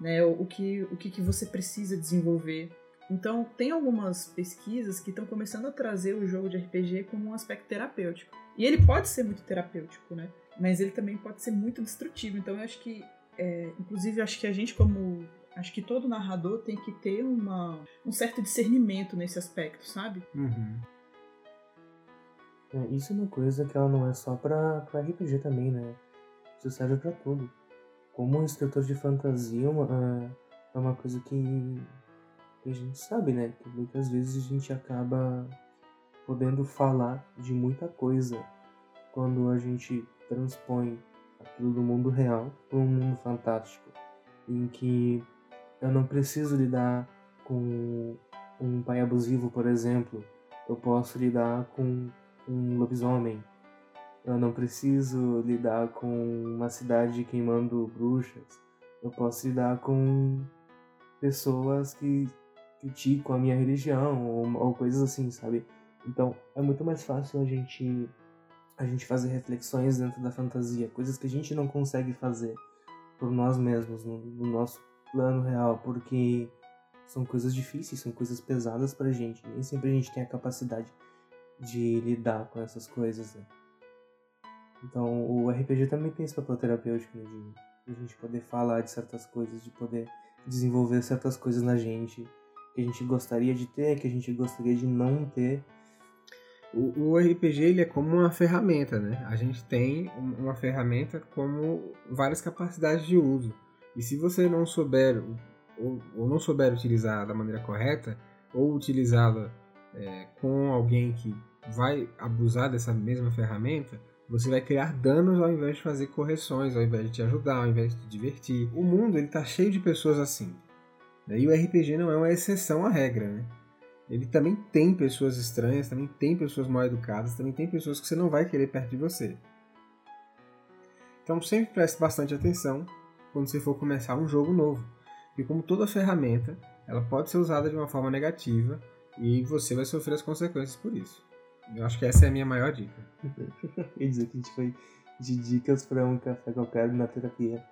né, o que, o que, que você precisa desenvolver. Então, tem algumas pesquisas que estão começando a trazer o jogo de RPG como um aspecto terapêutico. E ele pode ser muito terapêutico, né? Mas ele também pode ser muito destrutivo. Então, eu acho que, é, inclusive, acho que a gente, como Acho que todo narrador tem que ter uma, um certo discernimento nesse aspecto, sabe? Uhum. É, isso é uma coisa que ela não é só pra, pra RPG também, né? Isso serve para tudo. Como um escritor de fantasia, uma, é uma coisa que a gente sabe, né, que muitas vezes a gente acaba podendo falar de muita coisa quando a gente transpõe aquilo do mundo real para um mundo fantástico, em que eu não preciso lidar com um pai abusivo, por exemplo, eu posso lidar com um lobisomem. Eu não preciso lidar com uma cidade queimando bruxas. Eu posso lidar com pessoas que criticam a minha religião ou, ou coisas assim, sabe? Então é muito mais fácil a gente a gente fazer reflexões dentro da fantasia, coisas que a gente não consegue fazer por nós mesmos no, no nosso plano real, porque são coisas difíceis, são coisas pesadas pra gente. Nem sempre a gente tem a capacidade de lidar com essas coisas, né? Então, o RPG também tem esse papel terapêutico, né? De, a gente poder falar de certas coisas, de poder desenvolver certas coisas na gente que a gente gostaria de ter, que a gente gostaria de não ter. O, o RPG ele é como uma ferramenta, né? A gente tem uma ferramenta como várias capacidades de uso. E se você não souber ou, ou não souber utilizar da maneira correta, ou utilizá-la é, com alguém que vai abusar dessa mesma ferramenta, você vai criar danos ao invés de fazer correções, ao invés de te ajudar, ao invés de te divertir. O mundo ele está cheio de pessoas assim. E o RPG não é uma exceção à regra, né? Ele também tem pessoas estranhas, também tem pessoas mal educadas, também tem pessoas que você não vai querer perto de você. Então sempre preste bastante atenção quando você for começar um jogo novo. E como toda ferramenta, ela pode ser usada de uma forma negativa e você vai sofrer as consequências por isso. Eu acho que essa é a minha maior dica. Quer dizer que a gente foi de dicas para um café qualquer na terapia.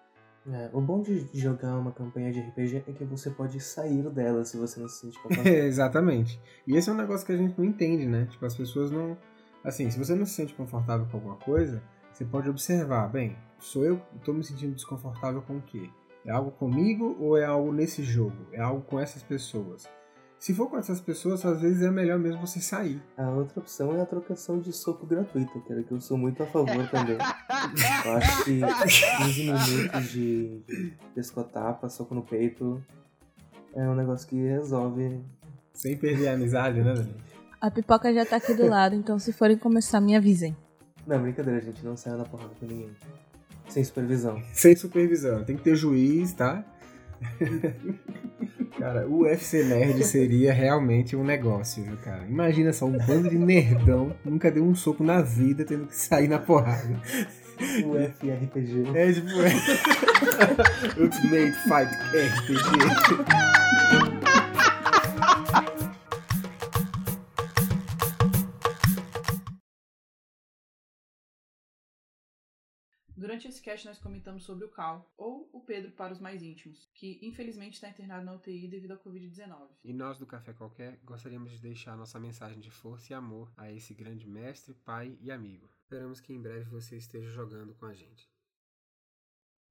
É, o bom de jogar uma campanha de RPG é que você pode sair dela se você não se sente confortável. Exatamente. E esse é um negócio que a gente não entende, né? Tipo, as pessoas não. Assim, se você não se sente confortável com alguma coisa, você pode observar, bem, sou eu que estou me sentindo desconfortável com o quê? É algo comigo ou é algo nesse jogo? É algo com essas pessoas? Se for com essas pessoas, às vezes é melhor mesmo você sair. A outra opção é a trocação de soco gratuita, que era que eu sou muito a favor também. eu acho que 15 minutos de, de pescotapa, soco no peito, é um negócio que resolve. Sem perder a amizade, né, Dani? A pipoca já tá aqui do lado, então se forem começar, me avisem. Não, brincadeira, gente. Não saia na porrada com ninguém. Sem supervisão. Sem supervisão. Tem que ter juiz, tá? Cara, o UFC Nerd seria realmente um negócio, viu, cara? Imagina só, um bando de nerdão, nunca deu um soco na vida, tendo que sair na porrada. O FRPG. É tipo. Ultimate Fight RPG. Durante esse cast nós comentamos sobre o Cal, ou o Pedro para os mais íntimos, que infelizmente está internado na UTI devido à Covid-19. E nós do Café Qualquer gostaríamos de deixar nossa mensagem de força e amor a esse grande mestre, pai e amigo. Esperamos que em breve você esteja jogando com a gente.